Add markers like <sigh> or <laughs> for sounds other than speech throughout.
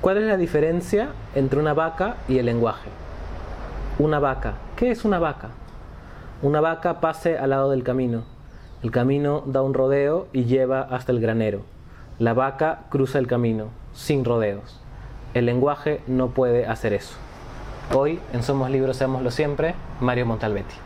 ¿Cuál es la diferencia entre una vaca y el lenguaje? Una vaca. ¿Qué es una vaca? Una vaca pase al lado del camino. El camino da un rodeo y lleva hasta el granero. La vaca cruza el camino, sin rodeos. El lenguaje no puede hacer eso. Hoy, en Somos Libros, Seámoslo Siempre, Mario Montalbetti.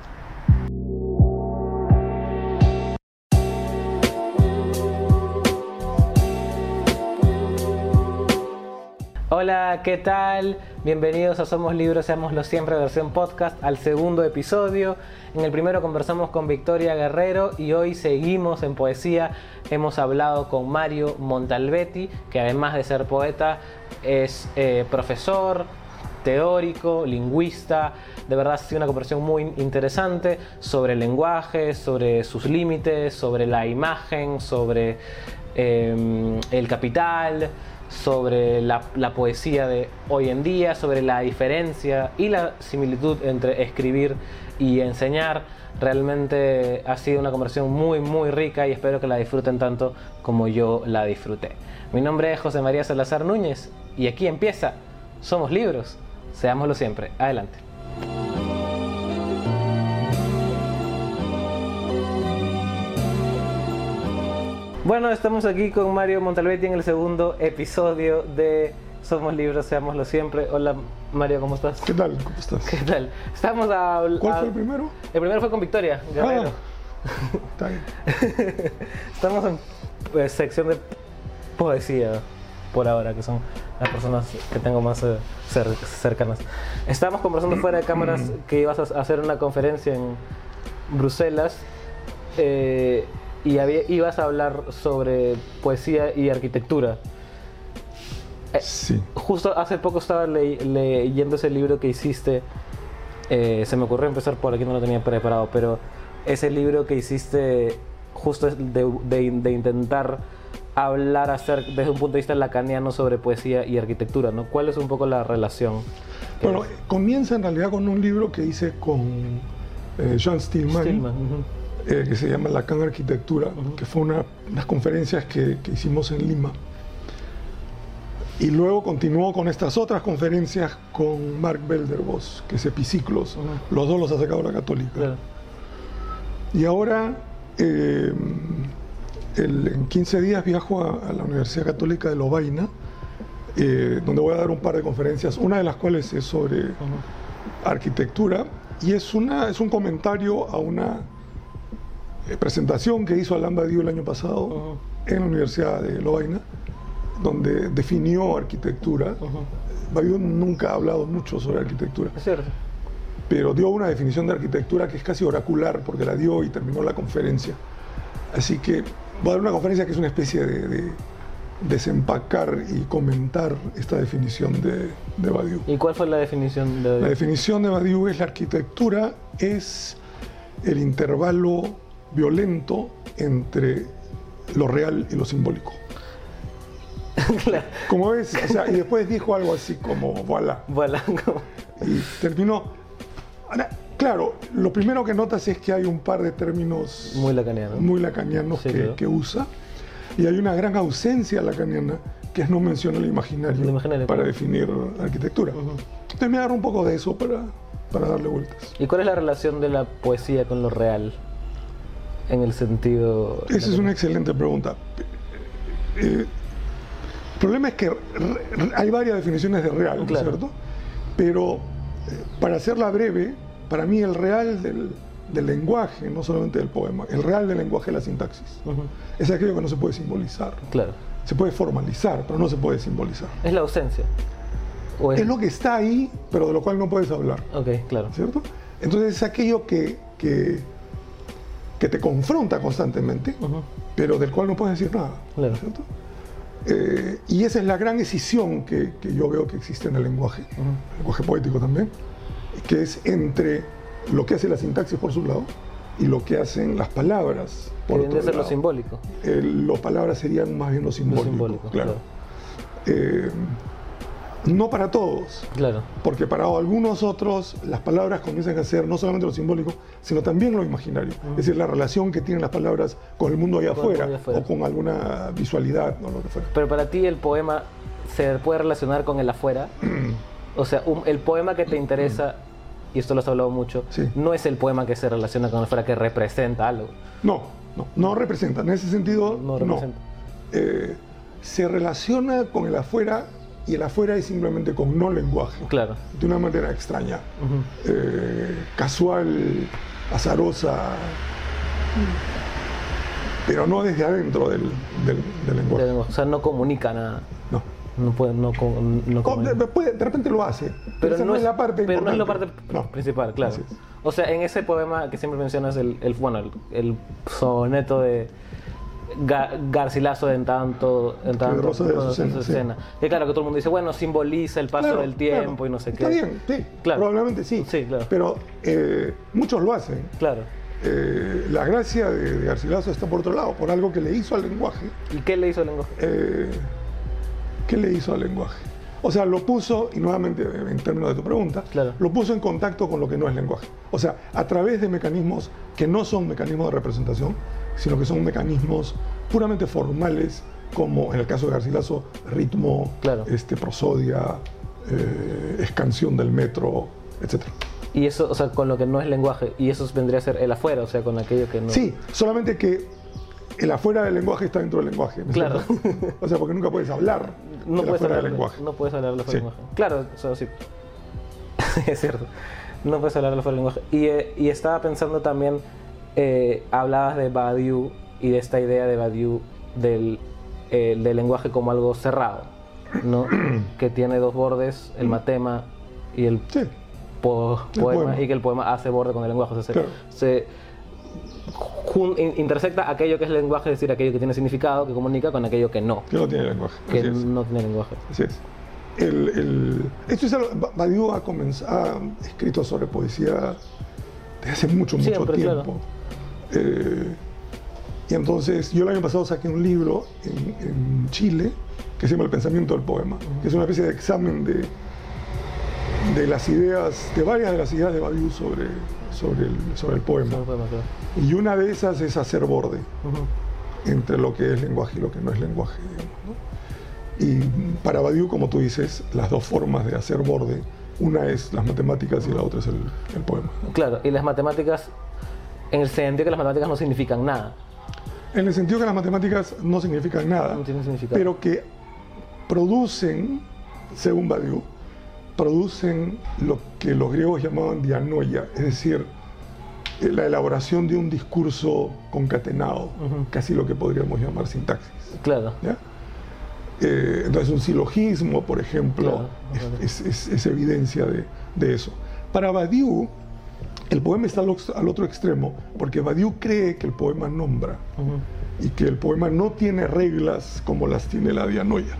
¿Qué tal? Bienvenidos a Somos Libros, Seámoslo Siempre, versión podcast, al segundo episodio. En el primero conversamos con Victoria Guerrero y hoy seguimos en poesía. Hemos hablado con Mario Montalbetti, que además de ser poeta, es eh, profesor, teórico, lingüista. De verdad ha sido una conversación muy interesante sobre el lenguaje, sobre sus límites, sobre la imagen, sobre eh, el capital sobre la, poesía de hoy en día, sobre la diferencia y la similitud entre escribir y enseñar. Realmente ha sido una conversación muy, muy rica y espero que la disfruten tanto como yo la disfruté. Mi nombre es José María Salazar Núñez y aquí empieza Somos Libros. Seámoslo siempre. Adelante. Bueno, estamos aquí con Mario Montalbetti en el segundo episodio de Somos Libros, seámoslo siempre. Hola Mario, ¿cómo estás? ¿Qué tal? ¿Cómo estás? ¿Qué tal? Estamos a, ¿Cuál fue el primero? El primero fue con Victoria Guerrero. Ah, está bien. <laughs> Estamos en pues, sección de poesía por ahora, que son las personas que tengo más eh, cercanas. Estábamos conversando fuera de cámaras <clears throat> que ibas a hacer una conferencia en Bruselas. Eh, y ibas a hablar sobre poesía y arquitectura. Eh, sí. Justo hace poco estaba leyendo ese libro que hiciste. Eh, se me ocurrió empezar por aquí, no lo tenía preparado, pero ese libro que hiciste justo de, de, intentar hablar hacer, desde un punto de vista lacaniano sobre poesía y arquitectura, ¿no? ¿Cuál es un poco la relación? Bueno, comienza en realidad con un libro que hice con eh, John Stillman. Eh, que se llama Lacan Arquitectura, que fue una, unas conferencias que, hicimos en Lima. Y luego continuó con estas otras conferencias con Mark Belderbos, que es Epiciclos. Los dos los ha sacado la Católica. Y ahora, eh, en 15 días viajo a, la Universidad Católica de Lovaina, eh, donde voy a dar un par de conferencias, una de las cuales es sobre arquitectura, y es, una, es un comentario a una eh, presentación que hizo Alain Badiou el año pasado en la Universidad de Lovaina, donde definió arquitectura. Badiou nunca ha hablado mucho sobre arquitectura. Es cierto. Pero dio una definición de arquitectura que es casi oracular, porque la dio y terminó la conferencia. Así que voy a dar una conferencia que es una especie de, desempacar y comentar esta definición de, de Badiou. ¿Y cuál fue la definición de Badiou? La definición de Badiou es la arquitectura es el intervalo violento entre lo real y lo simbólico. Como ves, o sea, y después dijo algo así como, voilà. Voilà. Y terminó. Claro, lo primero que notas es que hay un par de términos muy lacanianos, muy lacanianos que, usa, y hay una gran ausencia lacaniana que es no menciona el imaginario, para definir la arquitectura. Entonces me agarro un poco de eso para, para darle vueltas. ¿Y cuál es la relación de la poesía con lo real? En el sentido... Esa es una excelente pregunta. Eh, el problema es que hay varias definiciones de real, ¿cierto? Pero eh, para hacerla breve, para mí el real del, lenguaje, no solamente del poema, el real del lenguaje es la sintaxis. Es aquello que no se puede simbolizar. Claro. Se puede formalizar, pero no se puede simbolizar. Es la ausencia. es... lo que está ahí, pero de lo cual no puedes hablar. Ok, claro. ¿Cierto? Entonces es aquello que, que que te confronta constantemente, pero del cual no puedes decir nada. ¿cierto? Eh, y esa es la gran decisión que, yo veo que existe en el lenguaje, el lenguaje poético también, que es entre lo que hace la sintaxis por su lado y lo que hacen las palabras. Por otro ser lo simbólico. las palabras serían más bien lo simbólico. claro. Eh, no para todos. Claro. Porque para algunos otros las palabras comienzan a ser no solamente lo simbólico, sino también lo imaginario. Es decir, la relación que tienen las palabras con el mundo allá afuera, o con alguna visualidad, no lo que fuera. Pero para ti el poema se puede relacionar con el afuera. <clears throat> o sea, un- el poema que te interesa, y esto lo has hablado mucho, Sí. no es el poema que se relaciona con el afuera, que representa algo. No, no, no representa. En ese sentido, No no. representa. Eh, se relaciona con el afuera y el afuera es simplemente con no lenguaje. Claro. De una manera extraña, eh, casual, azarosa, pero no desde adentro del, del- del lenguaje. O sea, no comunica nada. No. No puede, no, no de, comunica. puede- de repente lo hace, pero, Pero esa no, es la parte pero no es la parte. No. principal, claro. O sea, en ese poema que siempre mencionas, el, el- bueno, el, el soneto de Ga- Garcilaso en tanto, en tanto de Azucena, sí. Azucena. Que claro, que todo el mundo dice, bueno, simboliza el paso Claro, del tiempo claro. y no sé Está qué. bien, sí, Claro. probablemente sí. Sí, claro. Pero eh, muchos lo hacen. Claro. Eh, la gracia de, de Garcilaso está por otro lado, por algo que le hizo al lenguaje. ¿Y qué le hizo el lenguaje? Eh, ¿Qué le hizo al lenguaje? O sea, lo puso, y nuevamente en términos de tu pregunta, Claro. lo puso en contacto con lo que no es lenguaje. O sea, a través de mecanismos que no son mecanismos de representación, sino que son mecanismos puramente formales, como en el caso de Garcilaso, ritmo, Claro. este, prosodia, eh, escansión del metro, etc. Y eso, o sea, con lo que no es lenguaje. Y eso vendría a ser el afuera, o sea, con aquello que no. Sí, solamente que el afuera del lenguaje está dentro del lenguaje. ¿no es Claro. cierto? o sea, porque nunca puedes hablar <laughs> No del puedes, afuera hablar, del lenguaje. no puedes hablar de Sí. lenguaje. Claro, o sea, sí. <laughs> es cierto. No puedes hablar de fuera del lenguaje. Y, eh, y estaba pensando también, eh, hablabas de Badiou y de esta idea de Badiou del, eh, del lenguaje como algo cerrado, ¿no? <clears throat> que tiene dos bordes, el matema y el Sí, po- El poema, poema. y que el poema hace borde con el lenguaje. O sea, se, Claro. intersecta aquello que es lenguaje, es decir, aquello que tiene significado, que comunica, con aquello que no, que no tiene lenguaje. que Así es. no tiene lenguaje. Así es. El, el- esto es algo, Ba- Badiou ha, comenz- ha escrito sobre poesía desde hace mucho, mucho Siempre, tiempo. claro. Eh, y entonces, yo el año pasado saqué un libro en, en Chile que se llama El pensamiento del poema, que es una especie de examen de, de las ideas, de varias de las ideas de Badiou sobre, sobre, el, sobre el poema. Y una de esas es hacer borde entre lo que es lenguaje y lo que no es lenguaje. digamos, ¿no? Y para Badiou, como tú dices, las dos formas de hacer borde, una es las matemáticas y la otra es el, el poema. ¿no? Claro, y las matemáticas, en el sentido que las matemáticas no significan nada. En el sentido que las matemáticas no significan nada, No tienen significado. pero que producen, según Badiou, producen lo que los griegos llamaban dianoia, es decir, la elaboración de un discurso concatenado, Ujú. casi lo que podríamos llamar sintaxis. Claro. ¿ya? Eh, entonces un silogismo, por ejemplo, Claro, claro. es, es- es evidencia de, de eso. Para Badiou, el poema está al, otro extremo, porque Badiou cree que el poema nombra y que el poema no tiene reglas como las tiene la dianoia.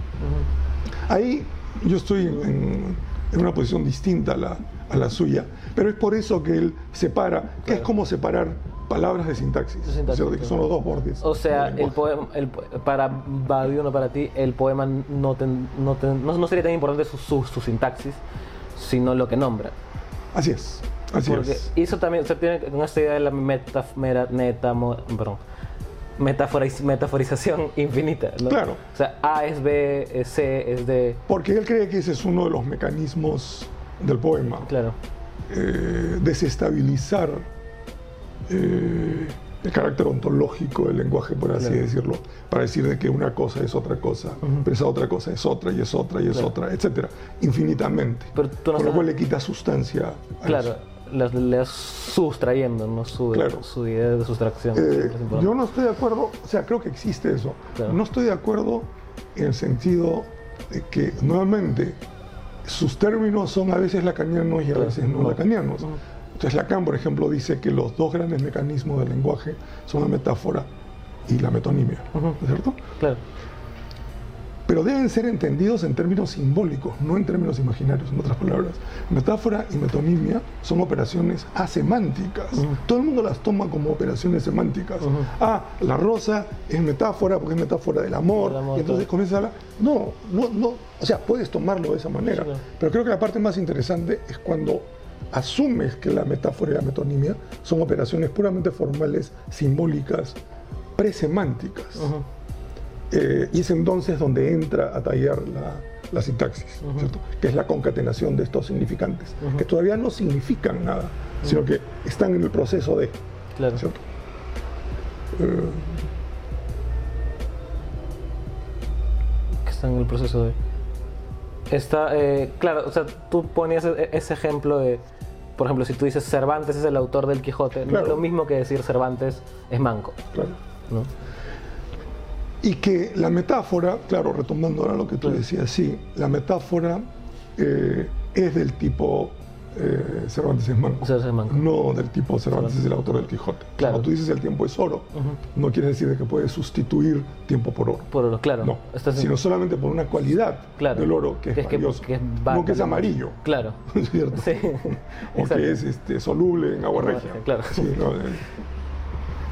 Ahí yo estoy en, en una posición distinta a la, a la suya, pero es por eso que él separa, que es como separar palabras de sintaxis, sintaxis, son los dos bordes. O sea, el poema, el para Badiou, no para ti, el poema no, ten- no, ten- no, no sería tan importante su, su, su sintaxis, sino lo que nombra. Así es, así Porque es. eso también, o sea, tiene con esta idea de la metaf- mera- perdón, metaforiz- metaforización <laughs> infinita. ¿no? Claro. O sea, A es B, es C, es D. Porque él cree que ese es uno de los mecanismos del poema. Claro. Eh, desestabilizar eh, el carácter ontológico del lenguaje, por así Claro. decirlo, para decir de que una cosa es otra cosa, pero esa otra cosa es otra y es otra y es Claro. otra, etcétera, infinitamente. Pero tú no Con lo cual le quita sustancia a Claro, eso. Le, le vas sustrayendo, ¿no? Su, Claro. su idea de sustracción. Eh, yo no estoy de acuerdo, o sea, creo que existe eso. Claro. No estoy de acuerdo en el sentido de que, nuevamente, sus términos son a veces lacanianos y a Claro, veces no, no. lacanianos. Entonces Lacan, por ejemplo, dice que los dos grandes mecanismos del lenguaje son la metáfora y la metonimia. ¿no es cierto? Claro. Pero deben ser entendidos en términos simbólicos, no en términos imaginarios, en otras palabras. Metáfora y metonimia son operaciones asemánticas. Todo el mundo las toma como operaciones semánticas. Ah, la rosa es metáfora porque es metáfora del amor. Y entonces comienza a hablar. No, no, no. O sea, puedes tomarlo de esa manera. Sí. Pero creo que la parte más interesante es cuando asumes que la metáfora y la metonimia son operaciones puramente formales, simbólicas, presemánticas. Ujú. Eh, y es entonces donde entra a tallar la, la sintaxis, ¿cierto? que es la concatenación de estos significantes, que todavía no significan nada, sino que están en el proceso de. Claro. ¿cierto? Eh, que están en el proceso de. Está, eh, claro, o sea, tú ponías e- ese ejemplo de, por ejemplo, si tú dices Cervantes es el autor del Quijote, no es Claro. lo mismo que decir Cervantes es manco, claro. ¿no? Y que la metáfora, claro, retomando ahora lo que tú decías, sí, la metáfora eh, es del tipo eh, Cervantes es manco, Cervantes es manco. no del tipo Cervantes es el autor del Quijote. Claro. Cuando tú dices el tiempo es oro, no quiere decir de que puedes sustituir tiempo por oro. Por oro, claro. No, Estás en- sino solamente por una cualidad Claro. del oro que es, Que es valioso, que es no que es amarillo, Claro. <laughs> ¿cierto? Sí. <laughs> o <laughs> Exacto. que es este, soluble en agua regia. regia, claro. Sí, no, eh,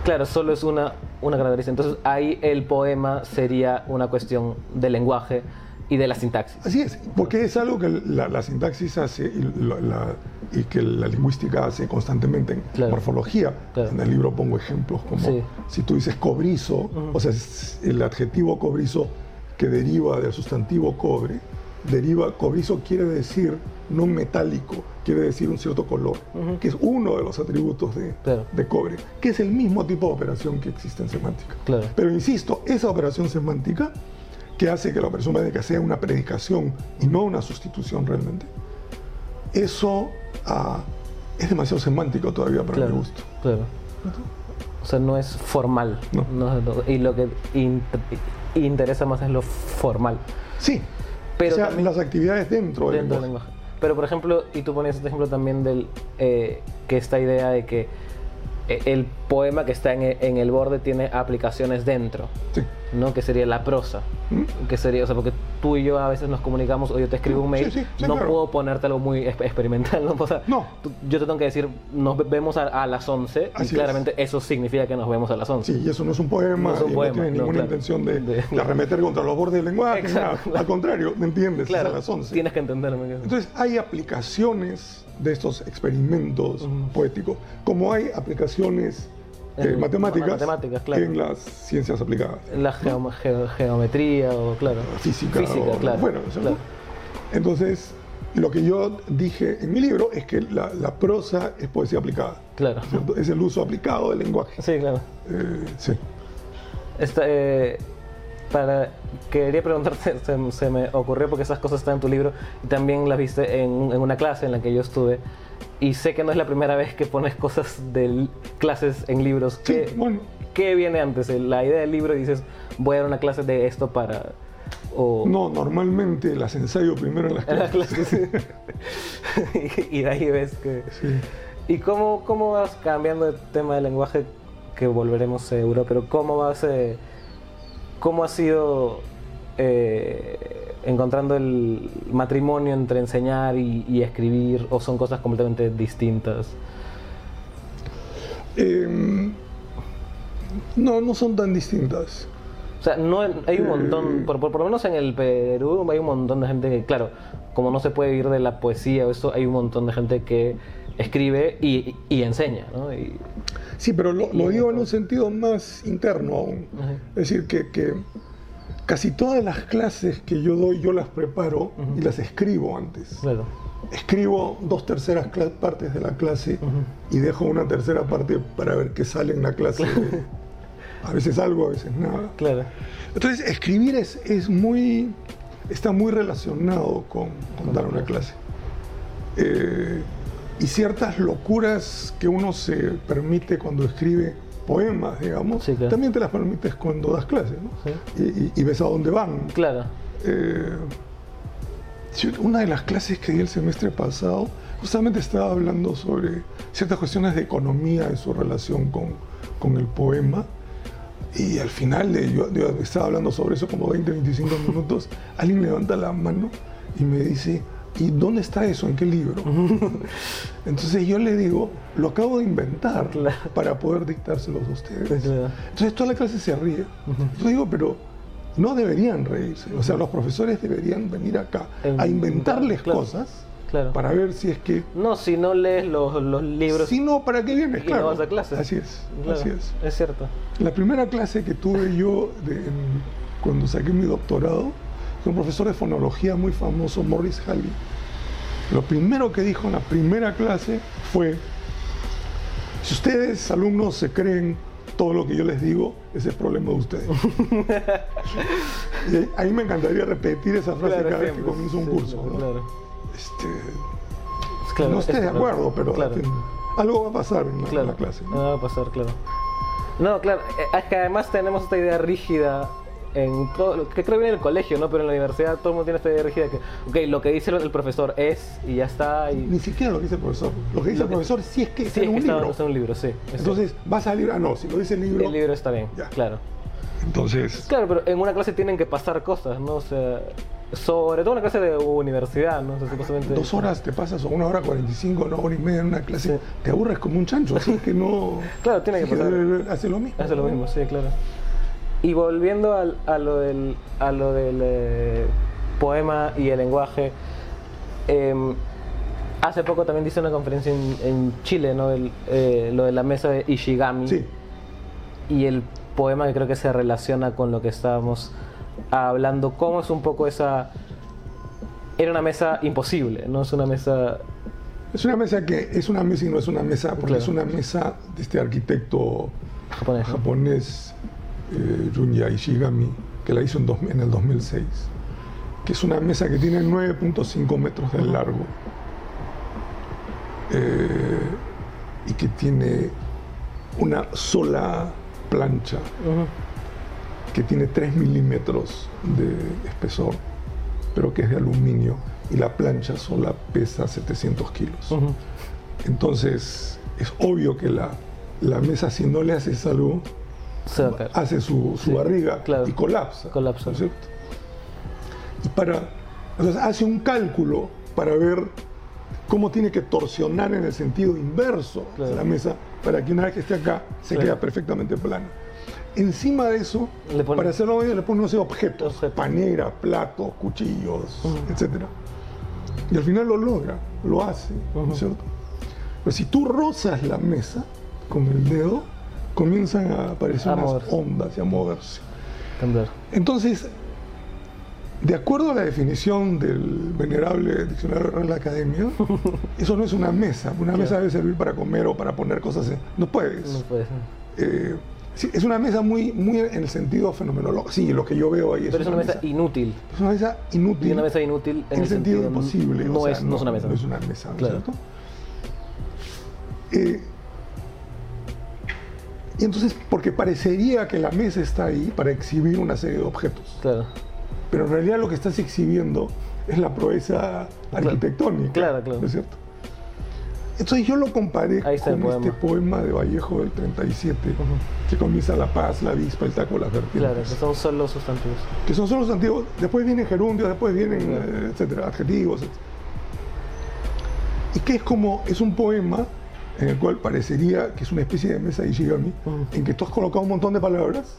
Claro, solo es una, una característica. Entonces ahí el poema sería una cuestión de lenguaje y de la sintaxis. Así es, porque es algo que la, la sintaxis hace y, la- la- y que la lingüística hace constantemente en Claro. morfología. Claro. En el libro pongo ejemplos como Sí. si tú dices cobrizo, o sea, el adjetivo cobrizo que deriva del sustantivo cobre, deriva, cobrizo quiere decir no metálico, quiere decir un cierto color, que es uno de los atributos de, Claro. de cobre, que es el mismo tipo de operación que existe en semántica. Claro. Pero insisto, esa operación semántica que hace que la operación semántica sea una predicación y no una sustitución realmente, eso ah, es demasiado semántico todavía para Claro. mi gusto. Claro. O sea, no es formal. No. No y lo que in- interesa más es lo formal. Sí, Pero o sea, las actividades dentro, dentro del lenguaje. Pero por ejemplo, y tú ponías este ejemplo también del eh, que esta idea de que el poema que está en e- en el borde tiene aplicaciones dentro. Sí. ¿no? Que sería la prosa. ¿Mm? Que sería, o sea, porque tú y yo a veces nos comunicamos o yo te escribo un mail, Sí, sí, no claro. puedo ponerte algo muy exp- experimental, <laughs> ¿no? O sea, No. tú- yo te tengo que decir, nos ve- vemos a, a las 11 Así y es. claramente eso significa que nos vemos a las 11. Sí, y eso no es un poema, No es un poema, no tiene no, ninguna claro. intención de, De- de arremeter contra los bordes del lenguaje, Exacto, nada. al contrario, ¿me entiendes? Claro, Es a las 11. tienes que entenderme. Entonces hay aplicaciones de estos experimentos poéticos, como hay aplicaciones eh, En- matemáticas, matemáticas, claro. en las ciencias aplicadas, La geom- ge- geometría o, claro. física, Física, o- claro. bueno. Entonces, lo que yo dije en mi libro es que la, la prosa es poesía aplicada, Claro. ¿cierto? es el uso aplicado del lenguaje. Sí, claro. Eh, sí. Esta, eh, para, quería preguntarte, <laughs> se, se me ocurrió porque esas cosas están en tu libro y también las viste en, en una clase en la que yo estuve. Y sé que no es la primera vez que pones cosas de clases en libros. Sí, ¿Qué, bueno. qué viene antes? La idea del libro y dices, voy a dar una clase de esto para... O, No, normalmente las ensayo primero en las <laughs> en las clases. clases. <laughs> y de ahí ves que... Sí. ¿Y cómo, cómo vas cambiando el tema del lenguaje? Que volveremos seguro, pero ¿cómo vas... eh, ¿Cómo ha sido eh, encontrando el matrimonio entre enseñar y, y escribir? ¿O son cosas completamente distintas? Eh, no, no son tan distintas. O sea, no, hay un montón, Eh. por, por, por lo menos en el Perú hay un montón de gente que, claro, como no se puede vivir de la poesía o eso, hay un montón de gente que escribe y, y enseña, ¿no? Y, Sí, pero lo, lo digo en un sentido más interno aún. Es decir, que, que casi todas las clases que yo doy, yo las preparo y las escribo antes. claro. Escribo dos terceras partes de la clase y dejo una tercera parte para ver qué sale en la clase. a veces algo, a veces nada. Claro. Entonces, escribir es, es muy, está muy relacionado con, con dar una clase. Eh, y ciertas locuras que uno se permite cuando escribe poemas, digamos, Sí, claro. también te las permites cuando das clases, ¿no? Sí. Y, ves a dónde van. Claro. Eh, una de las clases que di el semestre pasado, justamente estaba hablando sobre ciertas cuestiones de economía en su relación con, con el poema. Y al final, de- yo, yo estaba hablando sobre eso como 20, 25 minutos, alguien levanta la mano y me dice, ¿y dónde está eso? ¿En qué libro? <laughs> Entonces yo le digo, lo acabo de inventar Claro. para poder dictárselos a ustedes. Claro. Entonces toda la clase se ríe. Yo digo, pero no deberían reírse. O sea, los profesores deberían venir acá a inventarles claro. cosas para ver si es que... No, si no lees los, los libros. Si no, ¿para qué vienes? Y no Claro. vas a clases. Así es, así es. Es cierto. La primera clase que tuve yo de- en- cuando saqué mi doctorado un profesor de fonología muy famoso, Morris Halley, lo primero que dijo en la primera clase fue, si ustedes, alumnos, se creen todo lo que yo les digo, ese es problema de ustedes. <laughs> y a mí me encantaría repetir esa frase Claro, cada vez que comienzo un Sí, curso. ¿no? Claro. Este, Claro, no estés es de acuerdo, pero Claro. fin, algo va a pasar en la, en Claro, la clase. ¿no? no va a pasar, claro. No, claro, eh, es que además tenemos esta idea rígida en todo, que creo que viene en el colegio, ¿no? Pero en la universidad todo el mundo tiene esta idea rígida que, ok, lo que dice el profesor es y ya está. Y, Ni siquiera lo que dice el profesor. Lo que dice Lo el que- profesor sí es que sí, está es en un está libro. está en un libro, sí. es Entonces, vas a salir, ah, no, si lo dice el libro, el libro está bien, Ya. claro. entonces, Claro, pero en una clase tienen que pasar cosas, ¿no? O sea, sobre todo una clase de universidad, ¿no? O sea, supuestamente- dos horas te pasas o una hora cuarenta y cinco, una hora y media en una clase, Sí. te aburres como un chancho, así que no... <laughs> Claro, tiene que pasar. hace lo mismo. Hace lo mismo, sí, claro. Y volviendo al- a lo del, a lo del eh, poema y el lenguaje, em, hace poco también dice una conferencia en, en Chile, ¿no? El, eh, lo de la mesa de Ishigami. Sí, y el poema que creo que se relaciona con lo que estábamos hablando, cómo es un poco esa... Era una mesa imposible, no es una mesa... es una mesa que es una mesa y no es una mesa, porque Claro. es una mesa de este arquitecto japonés, eh, Junya Ishigami, que la hizo en, dos- en el 2006, que es una mesa que tiene 9.5 metros de largo eh, y que tiene una sola plancha que tiene 3 milímetros de espesor, pero que es de aluminio y la plancha sola pesa 700 kilos. Entonces es obvio que la, la mesa si no le haces algo Se va a caer. hace su, su Sí, barriga claro. y colapsa. Colapsa. ¿no es cierto? Y para, entonces hace un cálculo para ver cómo tiene que torsionar en el sentido inverso Claro. la mesa para que una vez que esté acá se Claro. quede perfectamente plana. Encima de eso, Le pone- para hacerlo bien, le pone no sé, objetos, Objetos. panera, platos, cuchillos, etc. Y al final lo logra, lo hace, ¿no es cierto? Pero si tú rozas la mesa con el dedo, comienzan a aparecer A unas ondas y a moverse. Temblar. Entonces, de acuerdo a la definición del venerable diccionario de la Academia, <laughs> eso no es una mesa. Una mesa debe servir para comer o para poner cosas. En... No puedes. No puede ser. Eh, sí, es una mesa muy, muy en el sentido fenomenológico. Sí, lo que yo veo ahí es, Pero es una mesa inútil. Es una mesa inútil. Y una mesa inútil en, en el sentido, imposible. No, o sea, es, no es una mesa. No es una mesa, ¿no es Claro. cierto? Eh, y entonces, porque parecería que la mesa está ahí para exhibir una serie de objetos, Claro. pero en realidad lo que estás exhibiendo es la proeza arquitectónica. Claro, claro. ¿No es cierto? Entonces yo lo comparé con este poema de Vallejo del 37, Ujú. que comienza la paz, la avispa, el taco, las vertientes Claro, que son solo sustantivos. que son solo sustantivos, después vienen gerundios, después vienen, Claro. eh, etcétera, adjetivos, etc. Y que es como, es un poema en el cual parecería que es una especie de mesa de Ishigami, Ujú. en que tú has colocado un montón de palabras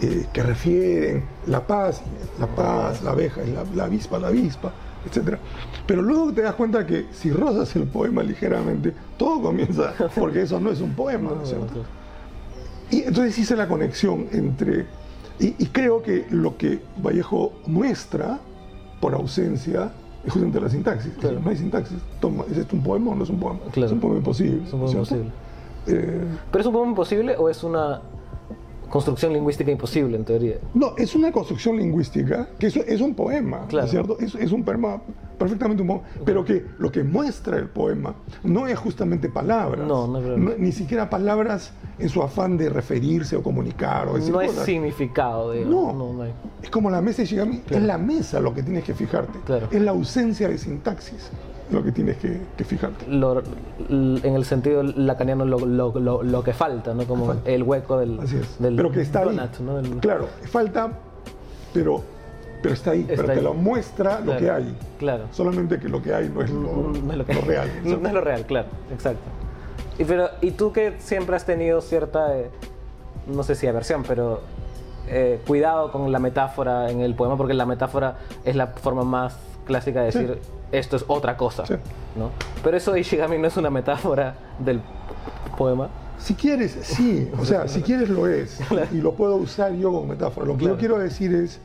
eh, que refieren la paz, la paz, la abeja, la, la avispa, la avispa, etcétera. Pero luego te das cuenta que si rozas el poema ligeramente, todo comienza, <laughs> porque eso no es un poema, ¿no es cierto? Y entonces hice la conexión entre, y, y creo que lo que Vallejo muestra por ausencia es justamente la sintaxis. Claro. decir, no hay sintaxis. Toma, ¿Es esto un poema o no es un poema? Claro. Es un poema imposible. Es un poema imposible. Eh, ¿Pero es un poema imposible o es una construcción lingüística imposible en teoría? no, es una construcción lingüística que es, es un poema, ¿no Claro. es cierto? Es, es un poema, perfectamente un poema, pero que lo que muestra el poema no es justamente palabras. No, no es verdad. ni siquiera palabras en su afán de referirse o comunicar o decir No es cosas. significado, digamos. No. no, no hay. Es como la mesa de Shigami, Claro. es la mesa lo que tienes que fijarte. Claro. Es la ausencia de sintaxis lo que tienes que, que fijarte. Lo- en el sentido lacaniano lo, lo, lo, lo que falta, ¿no? Como Falta. el hueco del, del pero que está donut, ahí. ¿no? Del- Claro, falta, pero, pero está ahí. pero te lo muestra lo que hay. Claro. Solamente que lo que hay no es lo, No es lo, que- lo real. No, no es lo real, claro, exacto. Y, pero, y tú que siempre has tenido cierta, eh, no sé si aversión, pero eh, cuidado con la metáfora en el poema, porque la metáfora es la forma más clásica de Sí. decir esto es otra cosa, Sí. ¿no? Pero eso de Ishigami no es una metáfora del poema. Si quieres, sí. O sea, si quieres lo es. <laughs> Y lo puedo usar yo como metáfora. Lo que Claro. yo quiero decir es,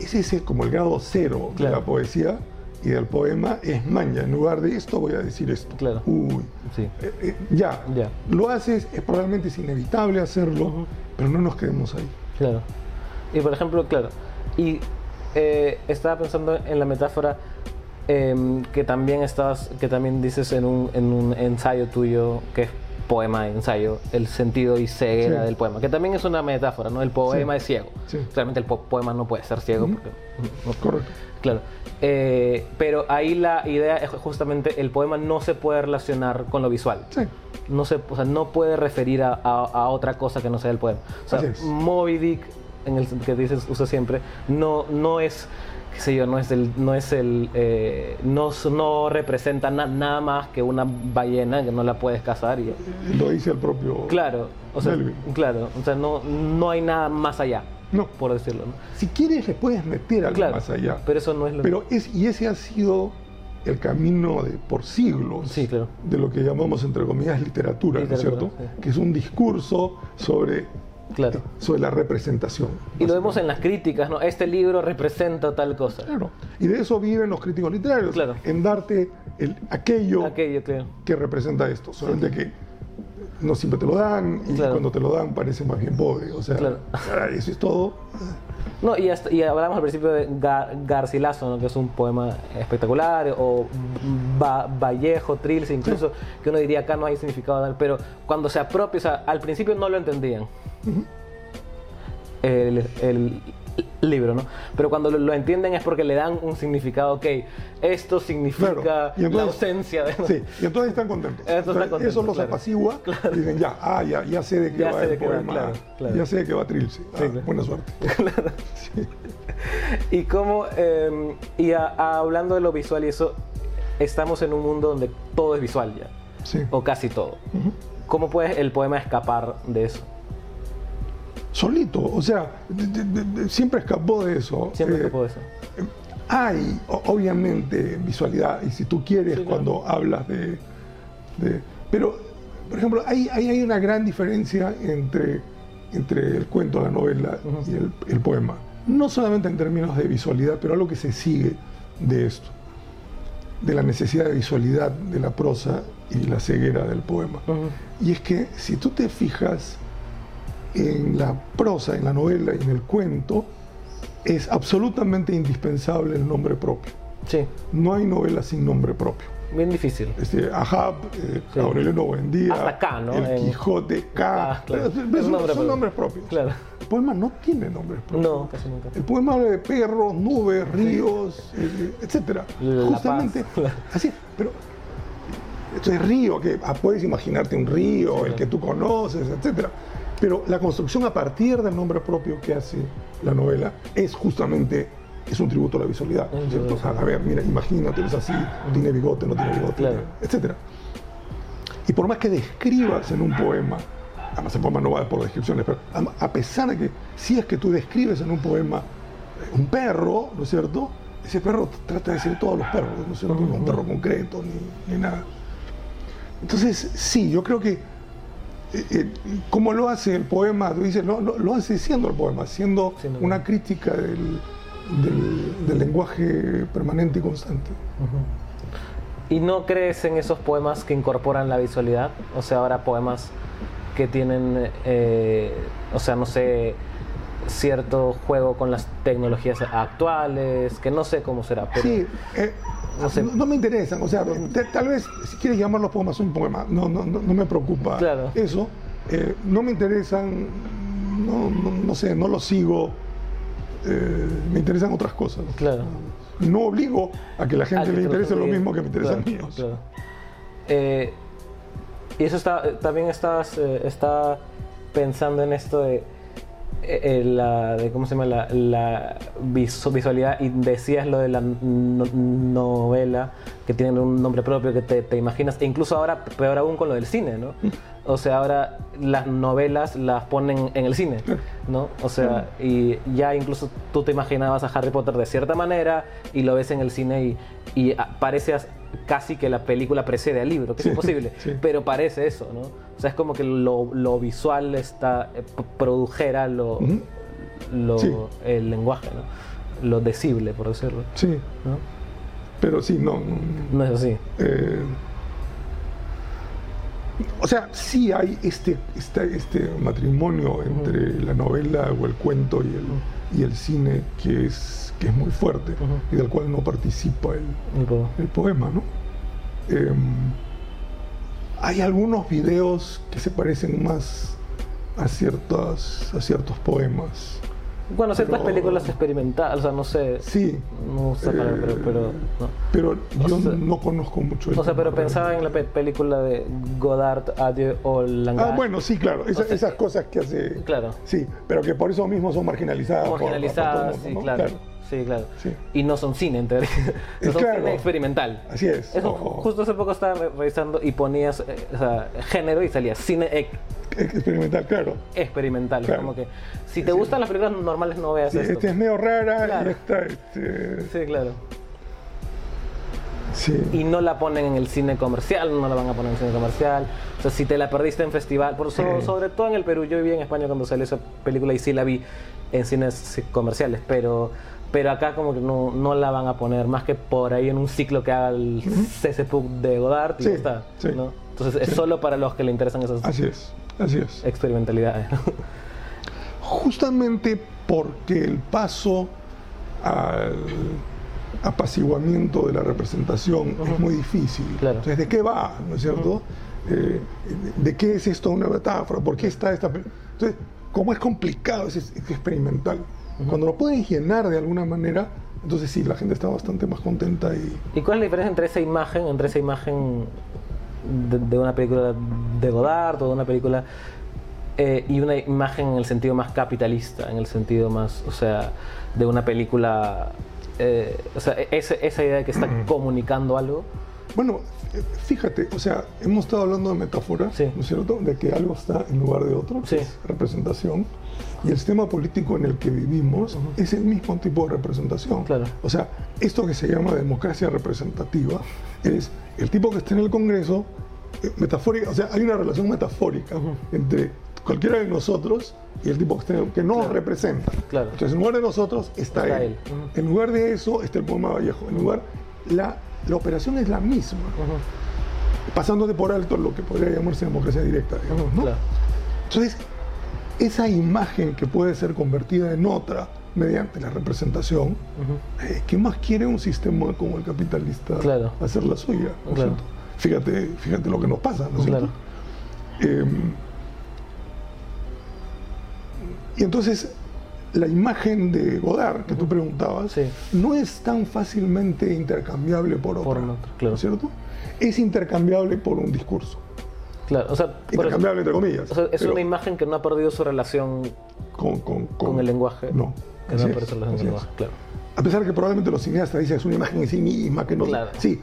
ese es como el grado cero de Claro. la poesía y del poema es maña. En lugar de esto voy a decir esto. Claro. Uy. Sí. Eh, eh, ya. Ya. Lo haces, es, probablemente es inevitable hacerlo, pero no nos quedemos ahí. Claro. Y por ejemplo, claro. Y eh, estaba pensando en la metáfora em, que también estabas, que también dices en un, en un ensayo tuyo, que es poema ensayo, el sentido y ceguera Sí. del poema, que también es una metáfora, ¿no? El poema Sí. es ciego. Sí. Realmente el po- poema no puede ser ciego porque no- Correcto. Claro. Eh, pero ahí la idea es justamente el poema no se puede relacionar con lo visual. Sí. No, se, o sea, no puede referir a, a- a otra cosa que no sea el poema. O sea. Moby Dick, en el que dices, usa siempre, no, no es, qué sé yo, no es el, no es el, eh, no, no representa na- nada más que una ballena que no la puedes cazar y Lo dice el propio. claro, o sea, claro, o sea, no, no hay nada más allá, No. por decirlo, ¿no? Si quieres, le puedes meter algo Claro, más allá. pero eso no es lo Pero es, y ese ha sido el camino de, por siglos Sí, claro. de lo que llamamos, entre comillas, literatura, ¿no es cierto? sí. Que es un discurso sobre, Claro. sobre la representación. Y lo vemos en las críticas, ¿no? Este libro representa tal cosa. Claro. Y de eso viven los críticos literarios, Claro. en darte el, aquello Aquello, claro. que representa esto. Solamente que no siempre te lo dan y Claro. cuando te lo dan parece más bien pobre. O sea, Claro. ah, eso es todo. No, y, hasta- y hablamos al principio de Ga- Garcilaso, ¿no? que es un poema espectacular, o Ba- Vallejo, Trilce, incluso, que uno diría acá no hay significado, pero cuando se apropia, o sea, al principio no lo entendían. El, el libro, ¿no? Pero cuando lo, lo entienden es porque le dan un significado, ok, esto significa Claro. Y la ausencia de... Sí, y entonces están contentos. Entonces están Entonces, contentos, eso los claro. apacigua <laughs> y dicen, ya, ah, ya, ya sé de qué Ya va el va, poema. claro, claro. Ya sé de qué va Trilce. Ah, Sí, claro. Buena suerte. <laughs> Y cómo, eh, y a- a- hablando de lo visual y eso, estamos en un mundo donde todo es visual ya, Sí. o casi todo. ¿Cómo puede el poema escapar de eso? Solito, o sea, de- de- de- de- siempre escapó de eso. Siempre Eh, escapó de eso. Hay, o- obviamente, visualidad, y si tú quieres, Sí, claro. cuando hablas de, de- Pero, por ejemplo, hay, hay, hay una gran diferencia entre, entre el cuento, la novela y el, el poema. No solamente en términos de visualidad, pero algo que se sigue de esto, de la necesidad de visualidad de la prosa y la ceguera del poema. Y es que si tú te fijas en la prosa, en la novela y en el cuento, es absolutamente indispensable el nombre propio. Sí, No hay novela sin nombre propio. bien difícil. Este, Ahab, eh, Sí. Buendía, Hasta K, ¿no? El En- Quijote, K. Ah, claro. Son, nombre propio. nombres propios. Claro. El poema no tiene nombres propios. No, casi nunca. El poema habla de perros, nubes, ríos, eh, etcétera. La Justamente, <laughs> Paz. así. Pero esto es río, que ah, puedes imaginarte un río, el que tú conoces, etcétera. Pero la construcción a partir del nombre propio que hace la novela es justamente es un tributo a la visualidad. ¿cierto? tributo, A, a ver, mira, imagínate, es así, tiene bigote, no tiene bigote, Claro. etcétera. Y por más que describas en un poema, además el poema no va por descripciones, pero a pesar de que si es que tú describes en un poema eh, un perro, ¿no es cierto? Ese perro trata de ser todos los perros, ¿no es cierto? No un perro concreto ni, ni nada. Entonces, sí, yo creo que eh, eh, como lo hace el poema, tú dices, no, no, lo hace siendo el poema, siendo una crítica del, del- del lenguaje permanente y constante. ¿Y no crees en esos poemas que incorporan la visualidad? O sea, ahora poemas que tienen, eh, o sea, no sé, cierto juego con las tecnologías actuales, que no sé cómo será, pero Sí, eh, No sé. no, no me interesan, o sea, te- tal vez si quieres llamarlos poemas, un poema, no, no, no, me preocupa Claro. eso, Eh, no me interesan, no, sé, no los sigo, eh, me interesan otras cosas. claro. No obligo a que la gente que le te interese lo mismo que me interesan Claro, míos. claro. Eh, y eso está, también estás, está pensando en esto de, eh, eh, la, de ¿cómo se llama? La, la visu- visualidad y decías lo de la no- novela que tiene un nombre propio que te, te imaginas, e incluso ahora peor aún con lo del cine, ¿no? <laughs> O sea, ahora las novelas las ponen en el cine, ¿no? O sea, y ya incluso tú te imaginabas a Harry Potter de cierta manera y lo ves en el cine y, y parece casi que la película precede al libro, que Sí, es imposible, sí. pero parece eso, ¿no? O sea, es como que lo, lo visual está, eh, produjera lo, lo- Sí. el lenguaje, ¿no? lo decible, por decirlo. Sí. ¿no? Pero sí, no. No es así. Eh, o sea, sí hay este, este, este matrimonio entre la novela o el cuento y el, y el cine que es, que es muy fuerte y del cual no participa el, el poema, ¿no? Eh, hay algunos videos que se parecen más a, ciertas, a ciertos poemas. Bueno, ciertas Pero- películas experimentales, o sea, no sé. Sí, No para- Eh, pero, pero, no. pero yo O sea- no conozco mucho O sea, pero pensaba en la pe- película de Godard, Adieu o Langage. Ah, bueno, sí, claro, esa- O sea, esas cosas que hace... Claro. Sí, pero que por eso mismo son marginalizadas. por- por Marginalizadas, mundo, sí, ¿no? claro. Sí, claro. Sí. Y no son cine, en teoría. <laughs> No son Claro. cine experimental. Así es. Eso, o- justo hace poco estaba re- revisando y ponías eh, o sea, género y salía cine experimental, claro. experimental. Claro. Como que si te gustan las películas normales no veas Sí, esto. esta es medio rara Claro. y esta, este, Sí, claro. sí. Y no la ponen en el cine comercial, no la van a poner en el cine comercial. O sea, si te la perdiste en festival, por so- sobre todo en el Perú, yo viví en España cuando salió esa película y sí la vi en cines comerciales, pero, pero acá como que no, no la van a poner más que por ahí en un ciclo que haga el CCPUC de Godard y ya está. sí. ¿no? Entonces es solo para los que le interesan esas Así es, así es. experimentalidades. ¿no? Justamente porque el paso al apaciguamiento de la representación es muy difícil. Claro. Entonces, ¿de qué va? ¿No es cierto? Eh, ¿De qué es esto una metáfora? ¿Por qué está esta... Entonces, como es complicado, es, experimental. Cuando lo puedes llenar de alguna manera, entonces sí, la gente está bastante más contenta y... ¿Y cuál es la diferencia entre esa imagen, entre esa imagen de, de una película de Godard o de una película eh, y una imagen en el sentido más capitalista, en el sentido más, o sea, de una película, eh, o sea, e- esa, esa idea de que está comunicando algo? Bueno, eh, fíjate, o sea, hemos estado hablando de metáforas, Sí. ¿no es cierto? De que algo está en lugar de otro, que Sí. es representación. Y el sistema político en el que vivimos es el mismo tipo de representación. Claro. O sea, esto que se llama democracia representativa es el tipo que está en el Congreso, eh, metafórica, o sea, hay una relación metafórica entre cualquiera de nosotros y el tipo que, el- que nos representa. Claro. Entonces, en lugar de nosotros está, Está él. En lugar de eso está el poema Vallejo. En lugar, la, la operación es la misma, pasándote por alto lo que podría llamarse democracia directa, digamos, ¿no? Claro. Entonces, esa imagen que puede ser convertida en otra mediante la representación, eh, ¿qué más quiere un sistema como el capitalista Claro. hacer la suya? ¿no es Claro. cierto? Fíjate, fíjate lo que nos pasa, ¿no es Claro. cierto? Eh, y entonces, la imagen de Godard que tú preguntabas Sí. no es tan fácilmente intercambiable por otra, Por otra, claro. ¿no es cierto? Es intercambiable por un discurso. Claro, o sea, por eso- Intercambiable entre comillas. o sea, es pero una imagen que no ha perdido su relación con, con- con el lenguaje. No. Que no claro. A pesar que probablemente los cineastas dicen es una imagen en sí misma que no. Claro. Sí,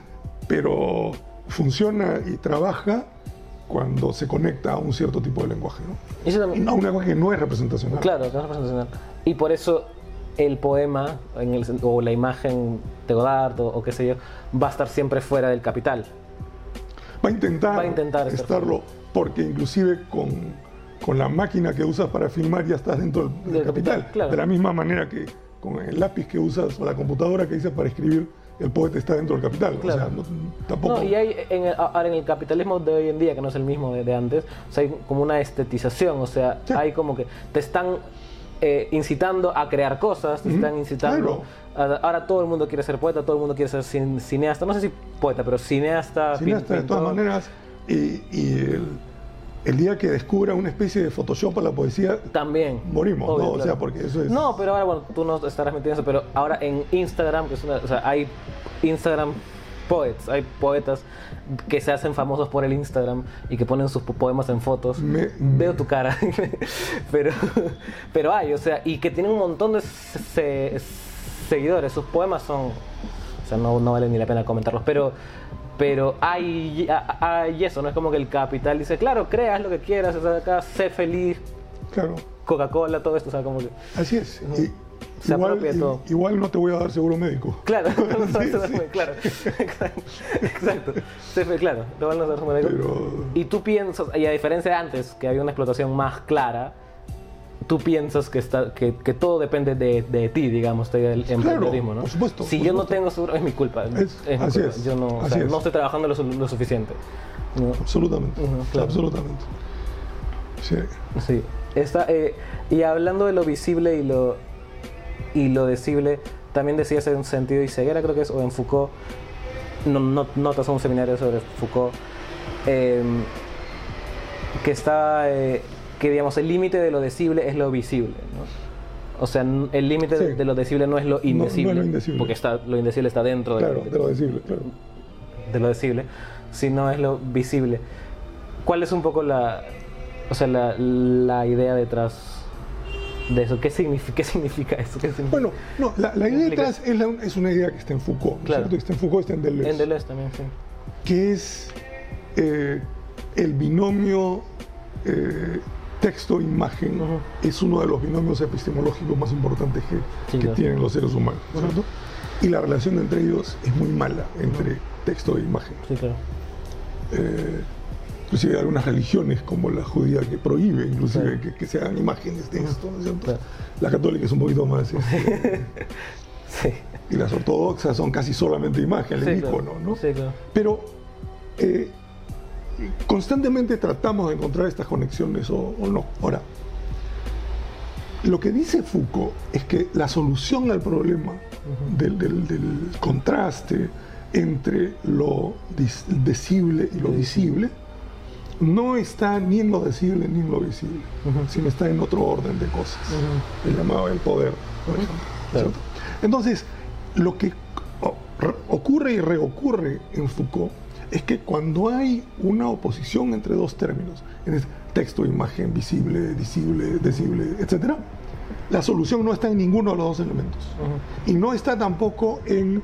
pero funciona y trabaja cuando se conecta a un cierto tipo de lenguaje, ¿no? Y no un lenguaje que no es representacional. Claro, que no es representacional. Y por eso el poema en el, sen- o la imagen de Godard o, o qué sé yo va a estar siempre fuera del capital. Va a intentar, Va a intentar estar estarlo, porque inclusive con, con la máquina que usas para filmar ya estás dentro del, capital. claro. De la misma manera que con el lápiz que usas o la computadora que dices para escribir, el poeta está dentro del capital. Claro. O sea, no- tampoco... No, y hay en el, ahora en el capitalismo de hoy en día, que no es el mismo de, de antes, o sea, hay como una estetización, o sea, Sí. hay como que te están eh, incitando a crear cosas, te están incitando... a- ahora todo el mundo quiere ser poeta, todo el mundo quiere ser cin- cineasta, no sé si poeta, pero cineasta, cineasta de pin- todas pintor. maneras y, y el, el día que descubra una especie de Photoshop a la poesía También. morimos, Obvio, ¿no? O sea, porque eso es... No, pero ahora, bueno, tú no estarás metiendo eso, pero ahora en Instagram, que es una, o sea, hay Instagram poets, hay poetas que se hacen famosos por el Instagram y que ponen sus po- poemas en fotos. Me- Veo tu cara, <laughs> pero, pero hay, o sea, y que tienen un montón de se- seguidores. Sus poemas son, o sea, no, no vale ni la pena comentarlos, pero pero hay, hay eso, no es como que el capital dice, claro, creas lo que quieras, o sea, acá sé feliz, Claro, Coca-Cola, todo esto, o sea, como que... así es. Y- Se igual, apropia todo. igual no te voy a dar seguro médico. Claro, <laughs> <laughs> Sí, sí. claro, exacto, exacto. Claro, te van a como digo. Pero- Y tú piensas, y a diferencia de antes, que había una explotación más clara, tú piensas que, está, que, que todo depende de, de ti, digamos, del emprendedorismo, ¿no? por supuesto, Si por yo no tengo seguro, es mi culpa. Es- mi así culpa. es, Yo no, o sea, no estoy trabajando lo, su- lo suficiente. No, Absolutamente. Claro. Absolutamente. Sí. Sí. Eh, y hablando de lo visible y lo, y lo decible, también decías en sentido y ceguera, creo que es, o en Foucault, no, no- notas un seminario sobre Foucault, eh, que está, eh, que digamos, el límite de lo decible es lo visible, ¿no? O sea, el límite de- Sí. de lo decible no es lo no es indecible, lo indecible. porque está, lo indecible está dentro de, Claro, de lo decirle, claro. de lo decible, sino es lo visible. ¿Cuál es un poco la, o sea, la, la idea detrás de eso? ¿Qué significa, qué significa eso? ¿Qué significa? Bueno, no, la, la idea detrás es, la- es una idea que está en Foucault, ¿no es Claro. cierto? Está en Foucault, está en Deleuze, en Deleuze también, sí. que es eh, el binomio eh, texto-imagen, es uno de los binomios epistemológicos más importantes que, claro. tienen los seres humanos. Y la relación entre ellos es muy mala, entre texto e imagen. Sí, claro. Eh, inclusive hay algunas religiones como la judía que prohíbe inclusive Claro. que, que se hagan imágenes de esto, ¿no es cierto? Claro. La católica es un poquito más este, <laughs> Sí. y las ortodoxas son casi solamente imagen, el Sí, icono, claro. ¿no? Sí, claro. Pero eh, constantemente tratamos de encontrar estas conexiones o, o no. Ahora, lo que dice Foucault es que la solución al problema del, del- del contraste entre lo decible y lo visible no está ni en lo decible ni en lo visible, sino está en otro orden de cosas, Ujú. el llamado el poder, por ejemplo. Entonces, lo que ocurre y reocurre en Foucault es que cuando hay una oposición entre dos términos, en este texto, imagen, visible, visible, decible, etc., la solución no está en ninguno de los dos elementos. Y no está tampoco en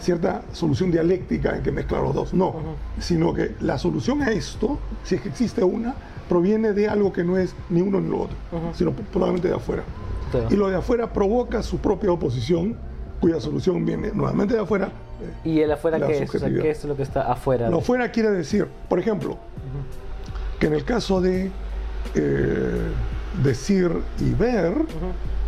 cierta solución dialéctica en que mezclar los dos, no, sino que la solución a esto, si es que existe una, proviene de algo que no es ni uno ni lo otro, sino probablemente de afuera. Y lo de afuera provoca su propia oposición, cuya solución viene nuevamente de afuera. ¿Y el afuera qué es? O sea. ¿Qué es lo que está afuera? Lo afuera quiere decir, por ejemplo, que en el caso de eh, decir y ver,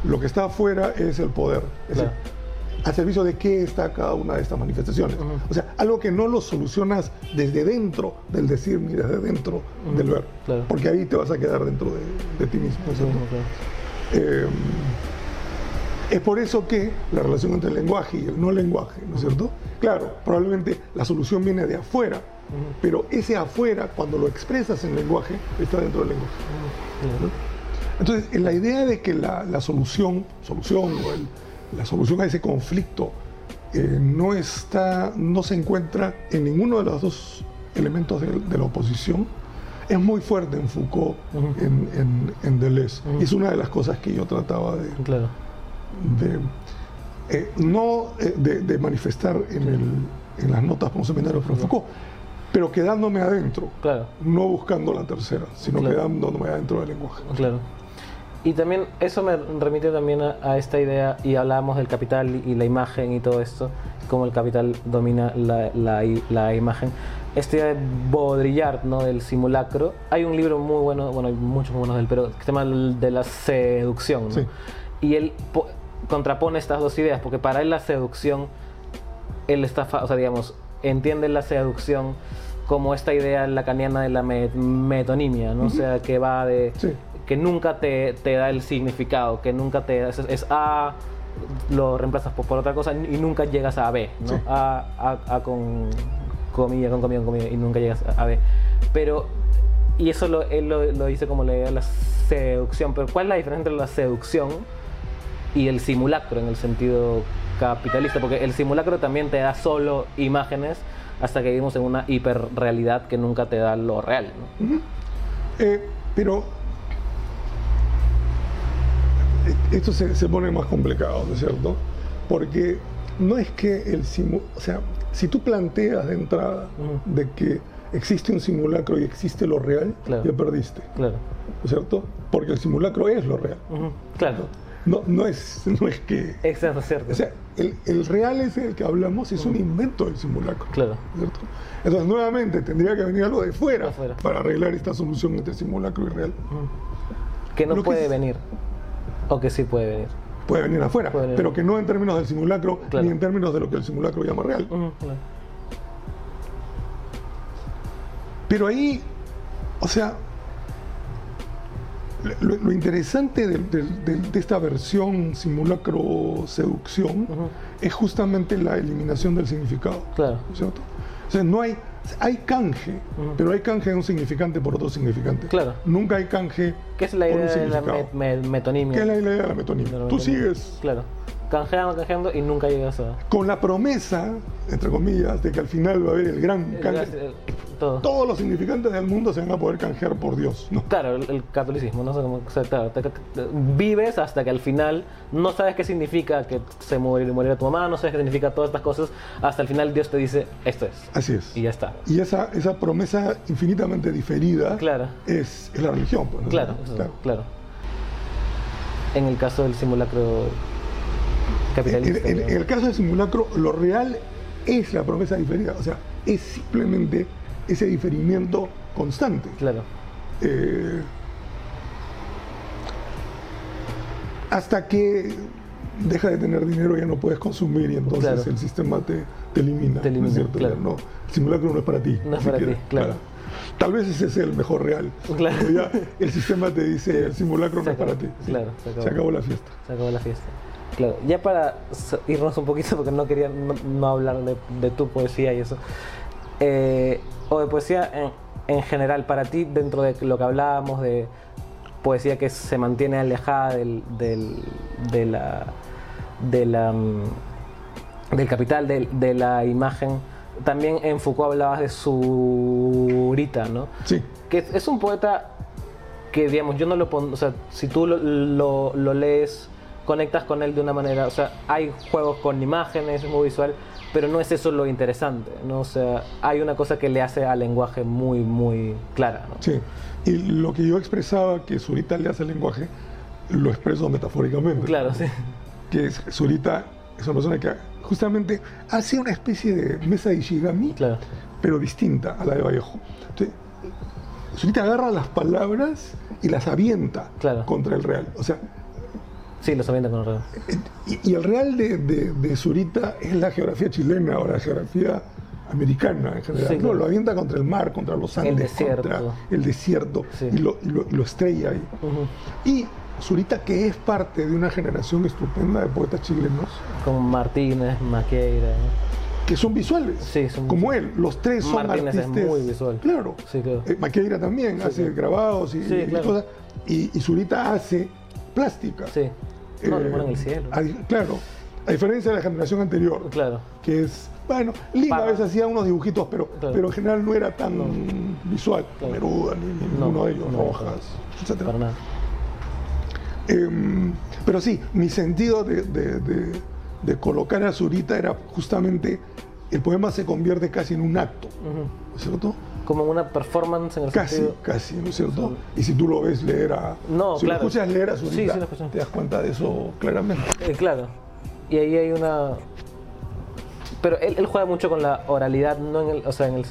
lo que está afuera es el poder. Es Claro. decir, ¿A servicio de qué está cada una de estas manifestaciones? O sea, algo que no lo solucionas desde dentro del decir ni desde dentro del ver. claro. Porque ahí te vas a quedar dentro de, de ti mismo. Claro. Eh, es por eso que la relación entre el lenguaje y el no lenguaje, ¿no es cierto? Claro, probablemente la solución viene de afuera, pero ese afuera, cuando lo expresas en lenguaje, está dentro del lenguaje. Entonces, en la idea de que la, la solución, solución o el- la solución a ese conflicto eh, no está, no se encuentra en ninguno de los dos elementos de, de la oposición, es muy fuerte en Foucault, en, en, en Deleuze. Es una de las cosas que yo trataba de, Claro. De, eh, no eh, de, de manifestar en, el- en las notas como seminario de Foucault, pero quedándome adentro, Claro. no buscando la tercera, sino Claro. quedándome adentro del lenguaje. Claro. Y también eso me remite también a, a esta idea, y hablábamos del capital y la imagen y todo esto, cómo el capital domina la, la la imagen. Esta idea de Baudrillard, ¿no? del simulacro. Hay un libro muy bueno, bueno, hay muchos muy buenos de él, pero el de la seducción. ¿no? Sí. Y él contrapone estas dos ideas, porque para él la seducción, él está, o sea, digamos, entiende la seducción como esta idea lacaniana de la me- metonimia, ¿no? O sea, que va de Sí. que nunca te, te da el significado, que nunca te es, es A, lo reemplazas por, por otra cosa y nunca llegas a B, ¿no? Sí. A, a- a con comilla, con comilla, con comilla y nunca llegas a B. Pero, y eso lo, él lo, lo dice como la idea de la seducción, pero ¿cuál es la diferencia entre la seducción y el simulacro en el sentido capitalista? Porque el simulacro también te da solo imágenes hasta que vivimos en una hiperrealidad que nunca te da lo real, ¿no? Eh, pero esto se, se pone más complicado, ¿no es cierto? Porque no es que el simu, o sea, si tú planteas de entrada de que existe un simulacro y existe lo real, Claro. ya perdiste, Claro. ¿no es cierto? Porque el simulacro es lo real. Claro. No, no, es, no es que... Exacto, cierto. O sea, el, el real es el que hablamos, es un invento del simulacro. Claro. ¿cierto? Entonces, nuevamente, tendría que venir algo de fuera, De fuera. para arreglar esta solución entre simulacro y real. Que no Lo que puede es- venir. O que sí puede venir. puede venir afuera, Puede venir. pero que no en términos del simulacro Claro. ni en términos de lo que el simulacro llama real. Claro. Pero ahí, o sea, lo, lo interesante de, de- de- de esta versión simulacro-seducción es justamente la eliminación del significado. Claro. ¿no es ¿cierto? O sea, no hay, hay canje, pero hay canje de un significante por otro significante. Claro. Nunca hay canje ¿Qué es la idea de la significado. me- me- metonimia? ¿Qué es la idea de la metonimia? Tú sigues Claro. Canjeando, canjeando y nunca llegas a. con la promesa, entre comillas, de que al final va a haber el gran canje. Eh, Todo. Todos los significantes del mundo se van a poder canjear por Dios. ¿no? Claro, el, el catolicismo, no sé cómo. O sea, claro, te- te- te- vives hasta que al final no sabes qué significa que se morir, morirá tu mamá, no sabes qué significa todas estas cosas. Hasta el final Dios te dice, esto es. Así es. Y ya está. Y esa, esa promesa infinitamente diferida Claro. es, es la religión. pues, ¿no? Claro, eso, Claro. claro. En el caso del simulacro En, capitalista. en- en el caso del simulacro, lo real es la promesa diferida. O sea, es simplemente ese diferimiento constante. Claro, Eh, hasta que deja de tener dinero ya no puedes consumir y entonces Claro. el sistema te, te elimina. Te elimina, ¿no es cierto? claro. No, el simulacro no es para ti. No es para ti, claro. Tal vez ese es el mejor real. Claro. Ya el sistema te dice el simulacro no es para ti. Claro, se acabó. se acabó la fiesta. se acabó la fiesta. Claro, ya para irnos un poquito, porque no quería no, no hablar de, de tu poesía y eso, eh, o de poesía en, en general, para ti, dentro de lo que hablábamos de poesía que se mantiene alejada del, del, de la, de la, mm, del capital, de, la imagen, también en Foucault hablabas de Zurita, ¿no? Sí. que es, es un poeta que, digamos, yo no lo pongo, o sea, si tú lo, lo- lo lees, conectas con él de una manera, o sea, hay juegos con imágenes, es muy visual, pero no es eso lo interesante, ¿no? O sea, hay una cosa que le hace al lenguaje muy, muy clara, ¿no? Sí. Y lo que yo expresaba que Zurita le hace al lenguaje, lo expreso metafóricamente. Claro, sí. que Zurita es una persona que justamente hace una especie de mesa de Ishigami, Claro. pero distinta a la de Vallejo. Entonces, Zurita agarra las palabras y las avienta Claro. contra el real. O sea, Sí, lo avienta con el real. y, y el real de, de, de Zurita es la geografía chilena o la geografía americana en general. Sí, No, lo avienta contra el mar, contra los Andes, desierto. contra el desierto Sí. y, lo, y lo- y lo estrella ahí. Y Zurita, que es parte de una generación estupenda de poetas chilenos, Con Martínez, Maqueira. que son visuales, Sí, son como él. Los tres son Martínez es artistas. muy visual. Claro. Sí, claro. Eh, Maqueira también hace claro. grabados y, Sí, y claro. cosas. Y, y Zurita hace plástica. Sí. No, Eh, lo ponen en el cielo. a claro. A diferencia de la generación anterior, Claro. que es, bueno, Lima a veces hacía unos dibujitos, pero, Claro. pero en general no era tan No. visual. Claro. Neruda, ni, ni No, ninguno de ellos, no, Rojas, etc. Para nada. Em, pero sí, mi sentido de, de- de- de colocar a Zurita era justamente el poema se convierte casi en un acto. ¿no cierto? Como una performance en el Casi, sentido. casi, ¿no es cierto? Y si tú lo ves leer a. No, si claro. lo escuchas leer a Sí, Zurita, sí lo escuché. te das cuenta de eso claramente. Eh, claro. Y ahí hay una. Pero él, él juega mucho con la oralidad, no en el. O sea, en el.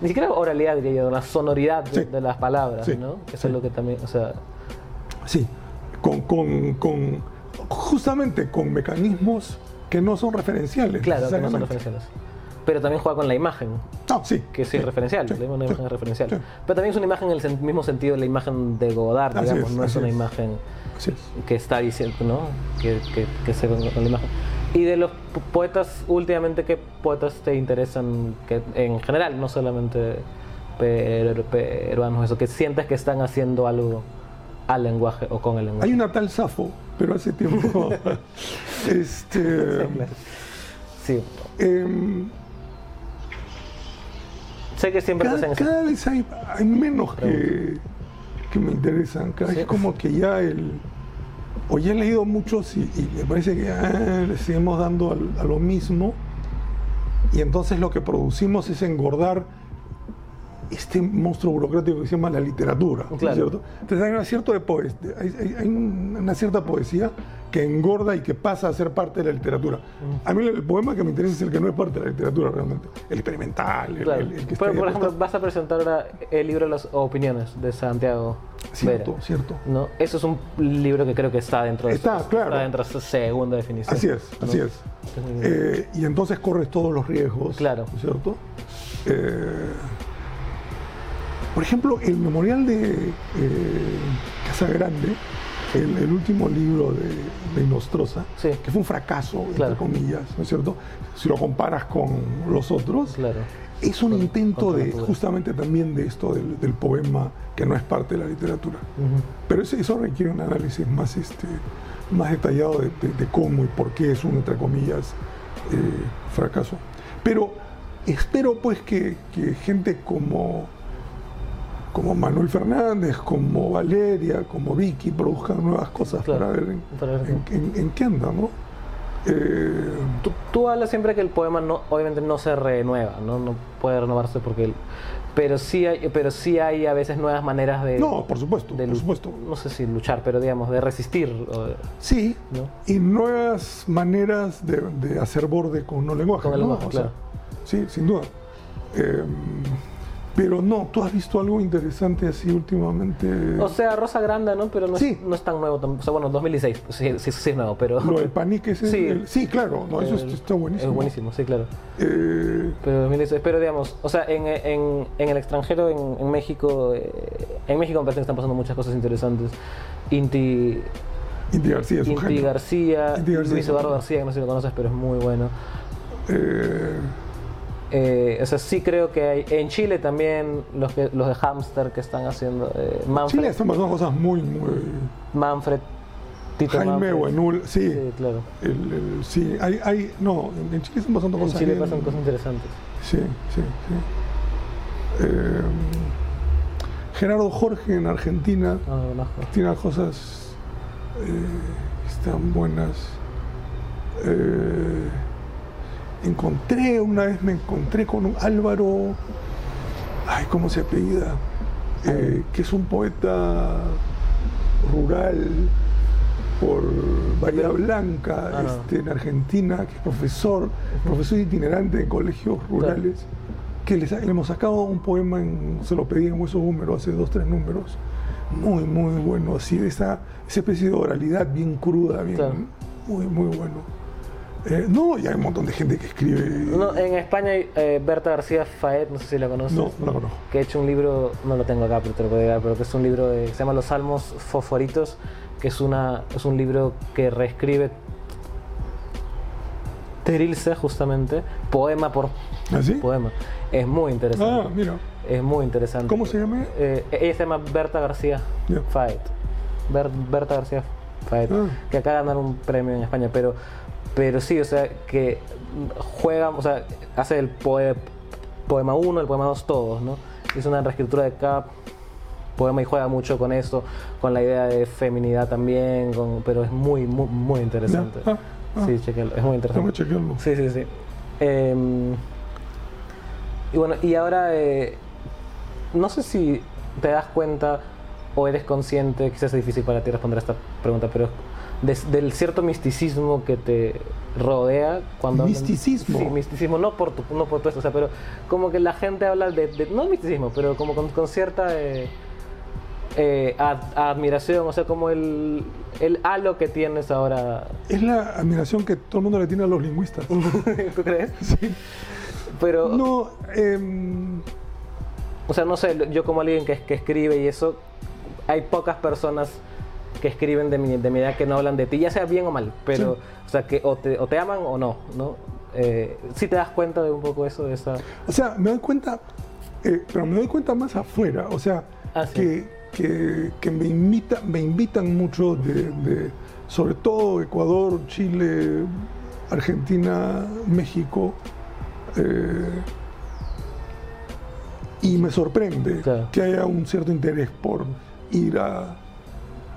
Ni siquiera oralidad, diría yo, la sonoridad de, Sí. de las palabras, Sí. ¿no? Eso Sí. es lo que también. O sea. Sí, con, con, con- justamente con mecanismos que no son referenciales. Claro, que no son referenciales. Pero también juega con la imagen, No, sí. que sí, sí, es referencial. sí, la imagen sí, es referencial. sí. Pero también es una imagen en el mismo sentido de la imagen de Godard, Así digamos. es, no es una imagen es. que está diciendo, ¿no? Que, que, que se con la imagen. Y de los po- poetas, últimamente, ¿qué poetas te interesan que, en general, no solamente per- peruanos, eso, que sientes que están haciendo algo al lenguaje o con el lenguaje? Hay una tal Safo, pero hace tiempo. <laughs> este, Sí, em, sé que siempre cada, cada vez hay, hay menos que, que me interesan. Cada vez como que ya el. Ya he leído muchos y, y me parece que ah, le seguimos dando al- a lo mismo. Y entonces lo que producimos es engordar este monstruo burocrático que se llama la literatura. ¿no es Claro. ¿cierto? Entonces hay, una cierto de poes- hay, hay- hay una cierta poesía que engorda y que pasa a ser parte de la literatura. Mm. A mí el poema que me interesa es el que no es parte de la literatura realmente. El experimental, el, Claro. el- el que Pero, por ejemplo, vas a presentar ahora el libro Las Opiniones de Santiago Cierto, Vera. cierto. ¿no? Eso es un libro que creo que está dentro de Está, claro. está dentro de esa segunda definición. Así es, ¿no? así es. Eh, y entonces corres todos los riesgos. Claro. ¿no es ¿Cierto? Eh, por ejemplo, el memorial de eh, Casa Grande, el, el último libro de, de Nostroza, Sí. que fue un fracaso, Claro. entre comillas, ¿no es cierto? Si lo comparas con los otros, Claro. es un Con- intento con de justamente también de esto del, del poema que no es parte de la literatura. Pero eso, eso requiere un análisis más, este, más detallado de, de- de cómo y por qué es un, entre comillas, eh, fracaso. Pero espero pues que, que gente como, como Manuel Fernández, como Valeria, como Vicky produzcan nuevas cosas Claro, para ver en, para ver en- en- en qué anda, ¿no? Eh, Tú, tú hablas siempre que el poema no, obviamente no se renueva, ¿no? No puede renovarse porque el- pero sí hay, pero sí hay a veces nuevas maneras de no, por supuesto, de por supuesto. no sé si luchar, pero digamos de resistir. Sí, ¿no? y nuevas maneras de, de hacer borde con un lenguaje. Con el ¿no? lenguaje, O sea, claro. sí, sin duda. Eh, pero no, ¿tú has visto algo interesante así últimamente? O sea, Rosa Granda, ¿no? Pero no, Sí. es, no es tan nuevo. O sea, bueno, 2016, pues sí, sí, sí es nuevo, pero... Lo del panique ese. Sí. el- sí, claro, no, eso está buenísimo. Es buenísimo, sí, claro. Eh, Pero 2016, pero digamos, o sea, en, en, en el extranjero, en, en México, eh, en México me parece que están pasando muchas cosas interesantes. Inti, Inti García es un Inti. García, Inti García Luis Eduardo. García, que no sé si lo conoces, pero es muy bueno. Eh, Eh, o sea, sí creo que hay. En Chile también, los, que, los de Hamster que están haciendo. eh, Manfred, Chile están pasando cosas muy, muy. Manfred, Tito Jaime. Buenul, sí. Sí, claro. el- el- sí, hay, hay, no, en, en Chile están pasando En cosas. Chile bien- pasan cosas interesantes. Sí, sí, sí. Eh, Gerardo Jorge en Argentina No, no, no. tiene cosas eh, están buenas. Eh, encontré, una vez me encontré con un Álvaro, ay, ¿cómo se apellida? Eh, que es un poeta rural por Bahía Blanca, Ah, no. este, en Argentina, que es profesor, profesor itinerante en colegios rurales, que les- le hemos sacado un poema, en, se lo pedí en Hueso Húmero hace dos, tres números, muy, muy bueno, así de esa, esa especie de oralidad bien cruda, bien, Claro. muy, muy bueno. Eh, no, y hay un montón de gente que escribe. No, en España hay eh, Berta García Faet, no sé si la conoces. No, no la conozco. Que ha hecho un libro, no lo tengo acá, pero te lo puedo dar, pero que es un libro de, que se llama Los Salmos Fosforitos, que es, una, es un libro que reescribe Terilce, justamente, poema por ¿Así? poema. Es muy interesante. Ah, mira. Es muy interesante. ¿Cómo se llama? Eh, ella se llama Berta García Ya. Faet. Ber- Berta García Faet. Ah. Que acaba de ganar un premio en España. Pero, pero sí, o sea, que juega, o sea, hace el poe- poema 1, el poema 2, todos, ¿no? Es una reescritura de cada poema y juega mucho con eso, con la idea de feminidad también, con, pero es muy, muy, muy interesante. Ah, ah. Sí, chequenlo, es muy interesante. Sí, sí, sí. Em, y bueno, y ahora eh, no sé si te das cuenta o eres consciente, quizás es difícil para ti responder a esta pregunta, pero del cierto misticismo que te rodea cuando hablan- ¿Misticismo? sí, misticismo, no por tu, no por tu esto, o sea, pero como que la gente habla de, de- no misticismo, pero como con, con cierta eh, eh, ad- admiración, o sea, como el, el halo que tienes ahora. Es la admiración que todo el mundo le tiene a los lingüistas. <laughs> ¿Tú crees? Sí. Pero No, em, O sea, no sé, yo como alguien que, que escribe y eso, hay pocas personas que escriben de mi, de mi edad que no hablan de ti, ya sea bien o mal, pero, Sí. o sea, que o te, o te aman o no, ¿no? Eh, sí te das cuenta de un poco eso, de esa... o sea, me doy cuenta, eh, pero me doy cuenta más afuera. O sea, Ah, sí. que, que, que me, invita, me invitan mucho de, de- sobre todo Ecuador, Chile, Argentina, México. eh, y me sorprende Claro. que haya un cierto interés por ir a,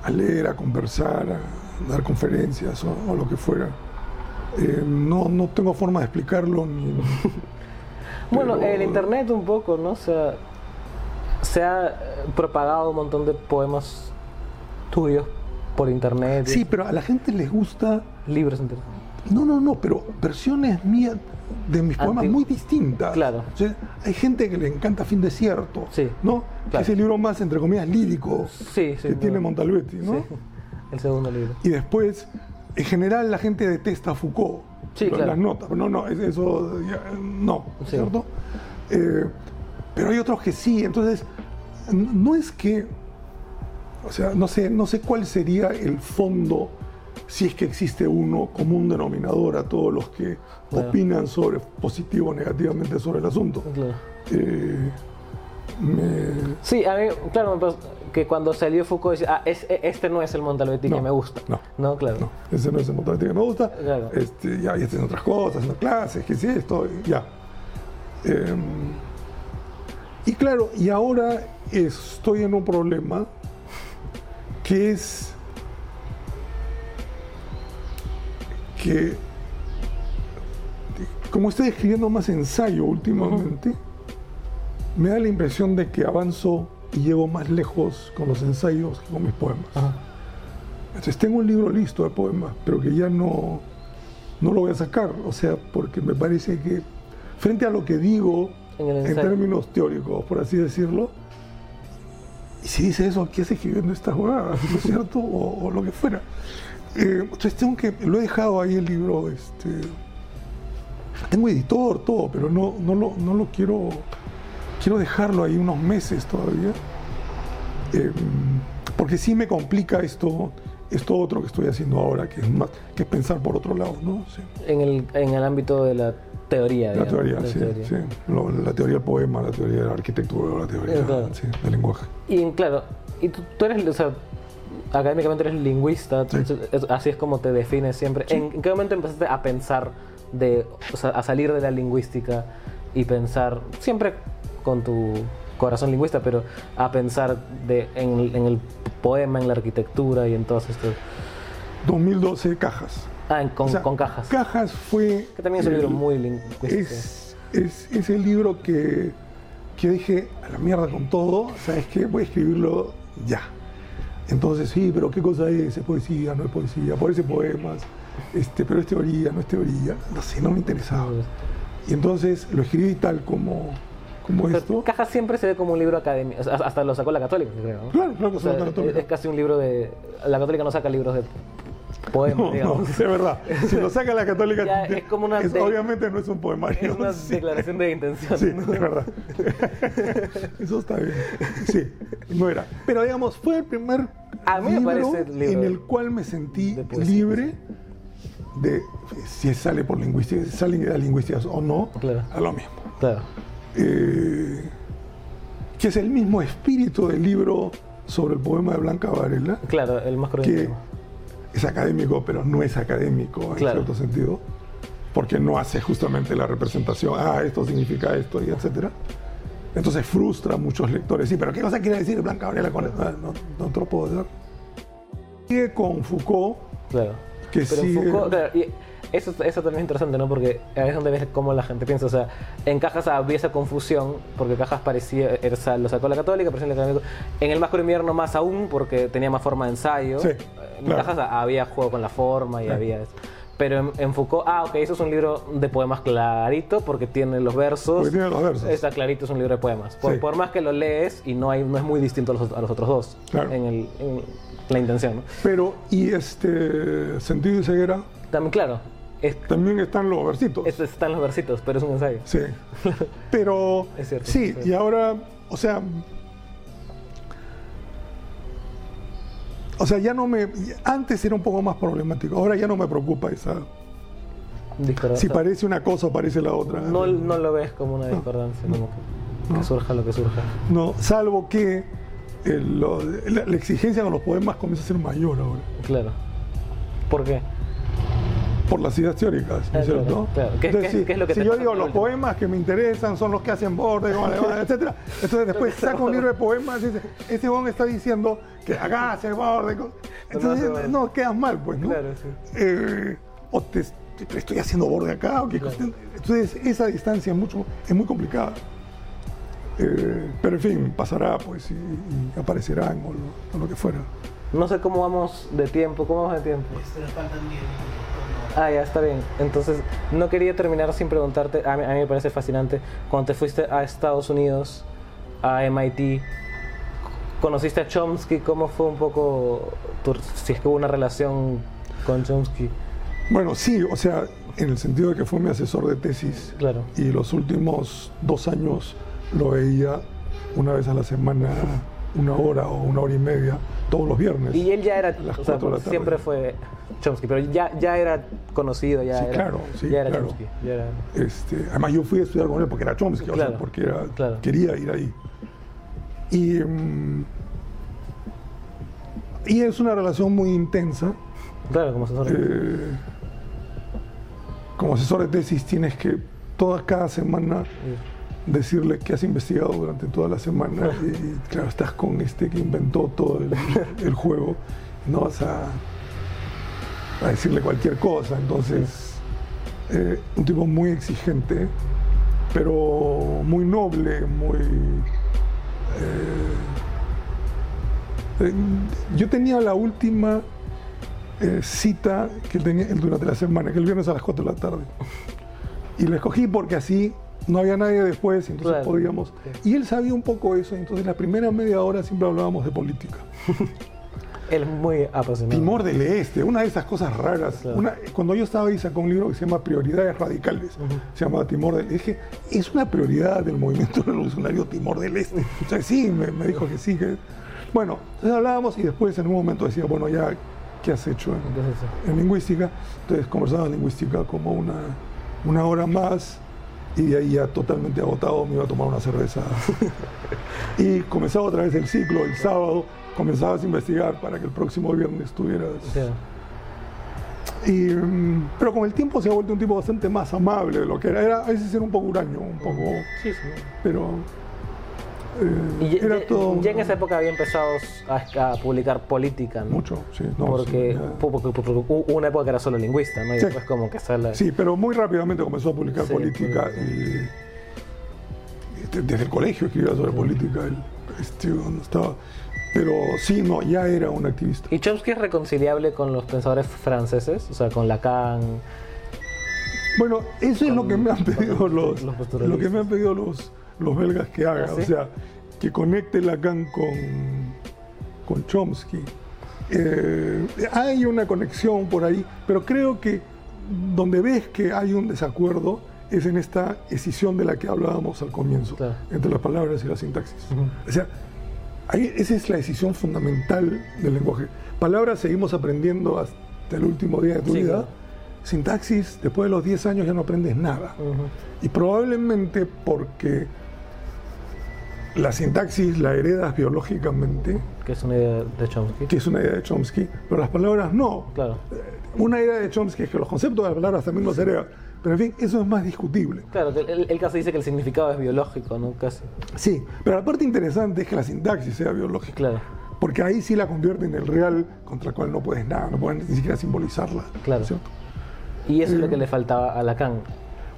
a leer, a conversar, a dar conferencias o, o lo que fuera. Eh, no, no tengo forma de explicarlo ni, <laughs> Bueno, Pero- el internet un poco, ¿no? O sea, se ha eh, propagado un montón de poemas tuyos por internet. Sí, pero a la gente les gusta... Libros enteros. No, no, no, pero versiones mías de mis poemas muy distintas. Claro. O sea, hay gente que le encanta Fin Desierto, Sí, ¿no? Claro. es el libro más, entre comillas, lírico Sí, sí. que tiene. Montalbetti, ¿no? Sí, el segundo libro. Y después, en general, la gente detesta a Foucault. Sí, claro. Las notas, pero no, no, es- eso no. ¿cierto? Eh, pero hay otros que sí, entonces, no es que, o sea, no sé, no sé cuál sería el fondo, si es que existe uno como un denominador a todos los que Claro. opinan sobre positivo o negativamente sobre el asunto. Claro. Eh, me- Sí, a mí, claro, que cuando salió Foucault decía, ah, es- e- este no es el Montalbetti No, que me gusta. no. No, claro. No, ese no es el Montalbetti que me gusta. Claro. Este, ya, ya haciendo otras cosas, haciendo clases, que sí, esto, ya. Em, y claro, y ahora estoy en un problema que es que como estoy escribiendo más ensayo últimamente, me da la impresión de que avanzo y llego más lejos con los ensayos que con mis poemas. Entonces tengo un libro listo de poemas, pero que ya no, no lo voy a sacar. O sea, porque me parece que frente a lo que digo En términos teóricos, por así decirlo, y si dice eso, ¿qué hace escribiendo estas jugadas? ¿No es cierto? O, o lo que fuera. Eh, entonces tengo que, lo he dejado ahí el libro, este, tengo editor, todo, pero no, no, lo, no lo quiero, quiero dejarlo ahí unos meses todavía. Eh, porque sí me complica esto, esto otro que estoy haciendo ahora, que es más, que es pensar por otro lado, ¿no? Sí. En, el, en el ámbito de la teoría. La digamos, teoría, la sí, teoría. sí. Lo- la teoría del poema, la teoría de la arquitectura, la teoría claro. sí, del lenguaje. Y claro, y tú, tú eres, o sea, académicamente eres lingüista, Sí. es- así es como te defines siempre. ¿En, en qué momento empezaste a pensar, de, o sea, a salir de la lingüística y pensar, siempre con tu corazón lingüista, pero a pensar de, en, en el poema, en la arquitectura y en todos estos... 2012, Cajas. Ah, en- con, O sea, con cajas. Cajas fue... que también es un libro muy lingüístico. Es, es, es el libro que, que dije, a la mierda con todo, ¿sabes qué? Voy a escribirlo ya. Entonces, sí, pero ¿qué cosa es? ¿Es poesía? ¿No es poesía? Parece poemas, este, pero es teoría, no es teoría. No sé, no me interesaba. Y entonces lo escribí tal como, como Pero esto. Cajas siempre se ve como un libro académico, o sea, hasta lo sacó la católica, creo. ¿no? Claro, claro que O sea, católica. es casi un libro de... La católica no saca libros de poemas, No, no, digamos. es verdad. Si lo saca la católica, Ya, es como una es- de- obviamente no es un poemario. Es una sí. declaración de intención. Sí, ¿no? es verdad. <laughs> Eso está bien. Sí, no era. Pero digamos, fue el primer A mí libro parece el libro en el cual me sentí de libre de si sale por lingüística, si sale de lingüísticas o no, Claro. a lo mismo. Claro. Eh, que es el mismo espíritu del libro sobre el poema de Blanca Varela, Claro, el más que cruel. Es académico, pero no es académico en Claro. cierto sentido, porque no hace justamente la representación, ah, esto significa esto, y etcétera. Entonces frustra a muchos lectores. Sí, pero ¿qué cosa quiere decir Blanca Varela con esto? Ah, no, no te lo puedo decir. Sigue con Foucault, Claro. que Pero sigue- Foucault, claro, y eso, eso también es interesante, ¿no? Porque a veces donde ves cómo la gente piensa, o sea, en Cajas había esa confusión, porque Cajas parecía, era- lo sacó la católica, parecía el académico. En el más cruel invierno más aún, porque tenía más forma de ensayo. Sí, en claro. Cajas había juego con la forma y había eso. Pero en, en Foucault, ah, ok, eso es un libro de poemas clarito, porque tiene los versos. Porque tiene los versos. Está clarito, es un libro de poemas. Por, Sí. por más que lo lees y no, hay, no es muy distinto a los, a los otros dos. Claro. En, el, en la intención, ¿no? pero y este sentido y ceguera También, claro, es, también están los versitos. es- están los versitos, pero es un ensayo. Sí. <laughs> Pero Es cierto, sí, y ahora, o sea, o sea, ya no me antes era un poco más problemático, ahora ya no me preocupa esa Discordancia. si parece una cosa o parece la otra. no, no lo ves como una discordancia, como que, que surja lo que surja. No, salvo que el- lo- la, la exigencia con los poemas comienza a ser mayor ahora, Claro. ¿Por qué? Por las ideas teóricas, ¿no es claro, cierto? claro. ¿Qué- Entonces, qué- si, qué es lo que si yo digo los último? poemas que me interesan son los que hacen <laughs> va, etcétera, entonces después saco un libro de poemas y dice, este hombre está diciendo que acá hace borde, entonces borde. no, quedas mal, pues, ¿no? Claro, sí. Eh, o te, te- estoy haciendo borde acá, o qué cosa. entonces esa distancia es mucho, es muy complicada. Eh, pero en fin, pasará, pues, y, y aparecerán o lo, o lo que fuera. No sé cómo vamos de tiempo, ¿cómo vamos de tiempo? Este, faltan 10 minutos. Ah, ya está bien. Entonces, no quería terminar sin preguntarte, a mí, a mí me parece fascinante, cuando te fuiste a Estados Unidos, a MIT, conociste a Chomsky, ¿cómo fue un poco, tu- si es que hubo una relación con Chomsky? Bueno, sí, o sea, en el sentido de que fue mi asesor de tesis Claro. y los últimos dos años lo veía una vez a la semana, una hora o una hora y media, todos los viernes. Y él ya era, las o sea, cuatro de la tarde. siempre fue Chomsky, pero ya, ya era conocido, ya Sí, era, claro, sí, ya era claro. Chomsky. ya era- Este, además yo fui a estudiar con él porque era Chomsky, o sea, porque era, claro. quería ir ahí. Y, mm, y es una relación muy intensa. Claro, como asesor. Eh, como asesor de tesis tienes que toda cada semana decirle que has investigado durante toda la semana y claro, estás con este que inventó todo el, el juego, no vas a, a decirle cualquier cosa, entonces eh, un tipo muy exigente, pero muy noble, muy... eh, eh, yo tenía la última cita que tenía durante la semana, que el viernes a las 4 de la tarde. Y la escogí porque así no había nadie después, entonces Claro. podíamos. Y él sabía un poco eso, entonces la primera media hora siempre hablábamos de política. <laughs> Él es muy apasionado. Timor del Este, una de esas cosas raras. Claro. Una- cuando yo estaba ahí sacó un libro que se llama Prioridades Radicales, se llama Timor del Este. Es una prioridad del movimiento <laughs> revolucionario Timor del Este. O sea, sí, me, me dijo que sí. Que... Bueno, entonces hablábamos y después en un momento decía, bueno, ya, ¿qué has hecho en, Entonces, sí. en lingüística? Entonces conversaba en lingüística como una, una hora más y de ahí ya totalmente agotado me iba a tomar una cerveza. <laughs> y comenzaba otra vez el ciclo, el sábado comenzabas a investigar para que el próximo viernes estuvieras... Y, mm, pero con el tiempo se ha vuelto un tipo bastante más amable de lo que era. era a veces era un poco huraño, un poco... Sí, sí. Pero... eh, Y ya, era ya- todo... ya en esa época había empezado a, a publicar política, ¿no? Mucho, sí. no, porque, sí, ya. pu- porque- porque hubo una época que era solo lingüista, ¿no? Y Sí. después como que sale... Sí, pero muy rápidamente comenzó a publicar Sí, política política. y, y de- desde el colegio escribía sobre política. él, este, no estaba, pero sí, no, ya era un activista. ¿Y Chomsky es reconciliable con los pensadores franceses? O sea, con Lacan. Bueno, eso es lo que me han pedido los, los lo que me han pedido los, los belgas que haga, ¿Ah, sí? o sea, que conecte Lacan con, con Chomsky. Eh, hay una conexión por ahí, pero creo que donde ves que hay un desacuerdo es en esta escisión de la que hablábamos al comienzo, Claro. entre las palabras y la sintaxis. O sea, ahí- esa es la decisión fundamental del lenguaje. Palabras seguimos aprendiendo hasta el último día de tu Sí, vida. claro. Sintaxis, después de los 10 años ya no aprendes nada. Y probablemente porque la sintaxis la heredas biológicamente, Que es una idea de Chomsky. que es una idea de Chomsky, pero las palabras no. Claro. Una idea de Chomsky es que los conceptos de las palabras también los hereda. Pero en fin, eso es más discutible. Claro, el, el caso dice que el significado es biológico, ¿no? Casi. Sí, pero la parte interesante es que la sintaxis sea biológica. Claro, Porque ahí sí la convierte en el real contra el cual no puedes nada, no puedes ni siquiera simbolizarla. Claro. ¿cierto? y eso es lo que le faltaba a Lacan.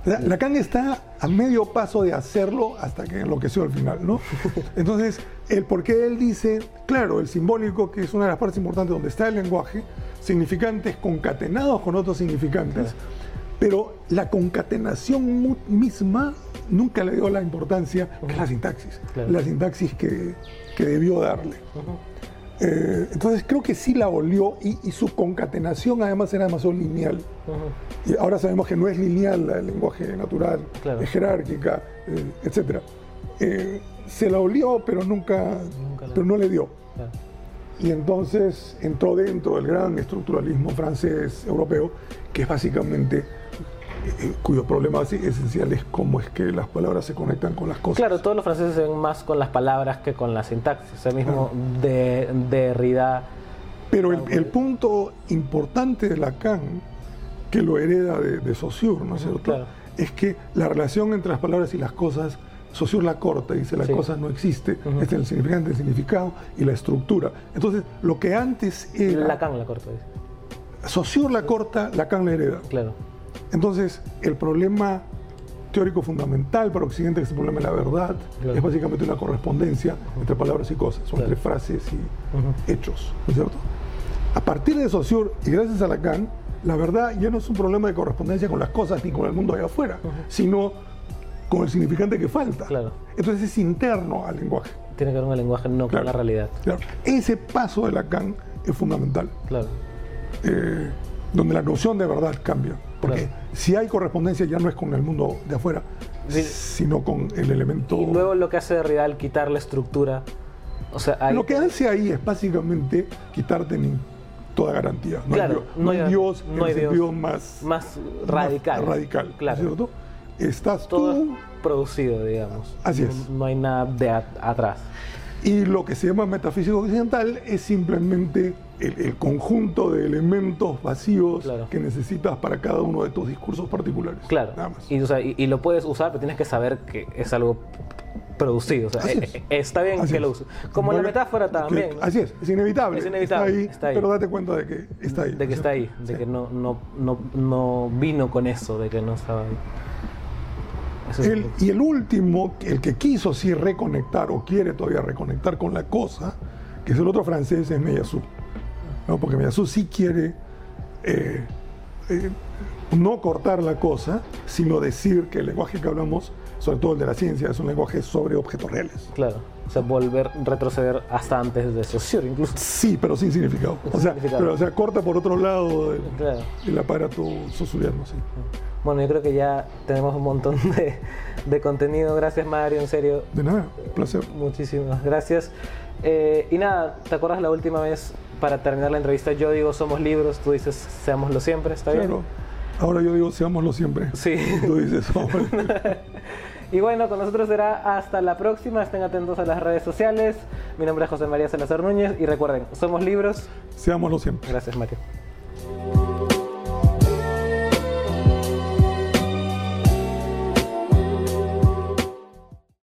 Lacan está a medio paso de hacerlo hasta que enloqueció al final, ¿no? <laughs> Entonces, el por qué él dice, claro, el simbólico, que es una de las partes importantes donde está el lenguaje, significantes concatenados con otros significantes, pero la concatenación misma nunca le dio la importancia que es la sintaxis, Claro. la sintaxis que, que debió darle. Eh, entonces creo que sí la olió y, y su concatenación además era demasiado lineal. Y ahora sabemos que no es lineal el lenguaje natural, Claro. es jerárquica, eh, etc. Eh, se la olió, pero nunca, pero no le dio. Claro. Y entonces entró dentro del gran estructuralismo francés europeo, que es básicamente, cuyo problema esencial es cómo es que las palabras se conectan con las cosas. Claro, todos los franceses se ven más con las palabras que con la sintaxis. El mismo de, Derrida. Pero el, el punto importante de Lacan, que lo hereda de, de Saussure, ¿no es cierto? claro. Es que la relación entre las palabras y las cosas, Saussure la corta dice la Sí. cosa no existe, Ujú. es el significante, el significado y la estructura. Entonces, lo que antes era... Lacan la corta, dice. Saussure la corta, Lacan la hereda. Claro. Entonces, el problema teórico fundamental para Occidente, es el problema de la verdad. Claro. Es básicamente una correspondencia entre palabras y cosas, o Claro. entre frases y hechos, ¿no es cierto? A partir de Saussure, y gracias a Lacan, la verdad ya no es un problema de correspondencia con las cosas ni con el mundo allá afuera, sino con el significante que falta. Claro. Entonces es interno al lenguaje. Tiene que ver con el lenguaje, no con la realidad. Ese paso de Lacan es fundamental. Claro. eh, donde la noción de verdad cambia. Porque Claro. si hay correspondencia ya no es con el mundo de afuera, Sí. sino con el elemento... Y luego lo que hace Derrida al quitar la estructura. O sea, hay, Lo que hace ahí es básicamente quitarte toda garantía. No Claro, hay, Dios- no hay Dios no hay el Dios. sentido más, más más radical. radical, ¿no es Claro. cierto? Estás Todo tú producido, digamos. Así es. No hay nada de atrás. y lo que se llama metafísica occidental es simplemente el, el conjunto de elementos vacíos Claro. que necesitas para cada uno de tus discursos particulares. Claro. Nada más. Y, o sea, y, y lo puedes usar, pero tienes que saber que es algo producido. O sea, Así eh, es. eh, está bien Así que es. lo uses. Como la metáfora también. Así es, es inevitable. Es inevitable, Está ahí, está ahí. pero date cuenta de que está ahí. De que está ahí, de Sí. que no, no, no, no vino con eso, de que no estaba ahí. El- y el último, el que quiso sí reconectar o quiere todavía reconectar con la cosa, que es el otro francés, es Meillassoux. ¿No? Porque Meillassoux sí quiere eh, eh, no cortar la cosa, sino decir que el lenguaje que hablamos, sobre todo el de la ciencia, es un lenguaje sobre objetos reales. Claro. O sea, volver, retroceder hasta antes de Saussure, incluso. Sí, pero sin significado. O sea, significado. pero, o sea, corta por otro lado el, Claro. el aparato susuriano, sí. Bueno, yo creo que ya tenemos un montón de, de contenido. Gracias, Mario, en serio. De nada, un placer. Muchísimas gracias. Eh, y nada, ¿te acuerdas la última vez para terminar la entrevista? Yo digo somos libros, tú dices seámoslo siempre, ¿está bien? Claro. Ahora yo digo, seámoslo siempre. Sí. Tú dices. <laughs> Y bueno, con nosotros será hasta la próxima. Estén atentos a las redes sociales. Mi nombre es José María Salazar Núñez y recuerden, somos libros. seámoslo siempre. Gracias, Mario.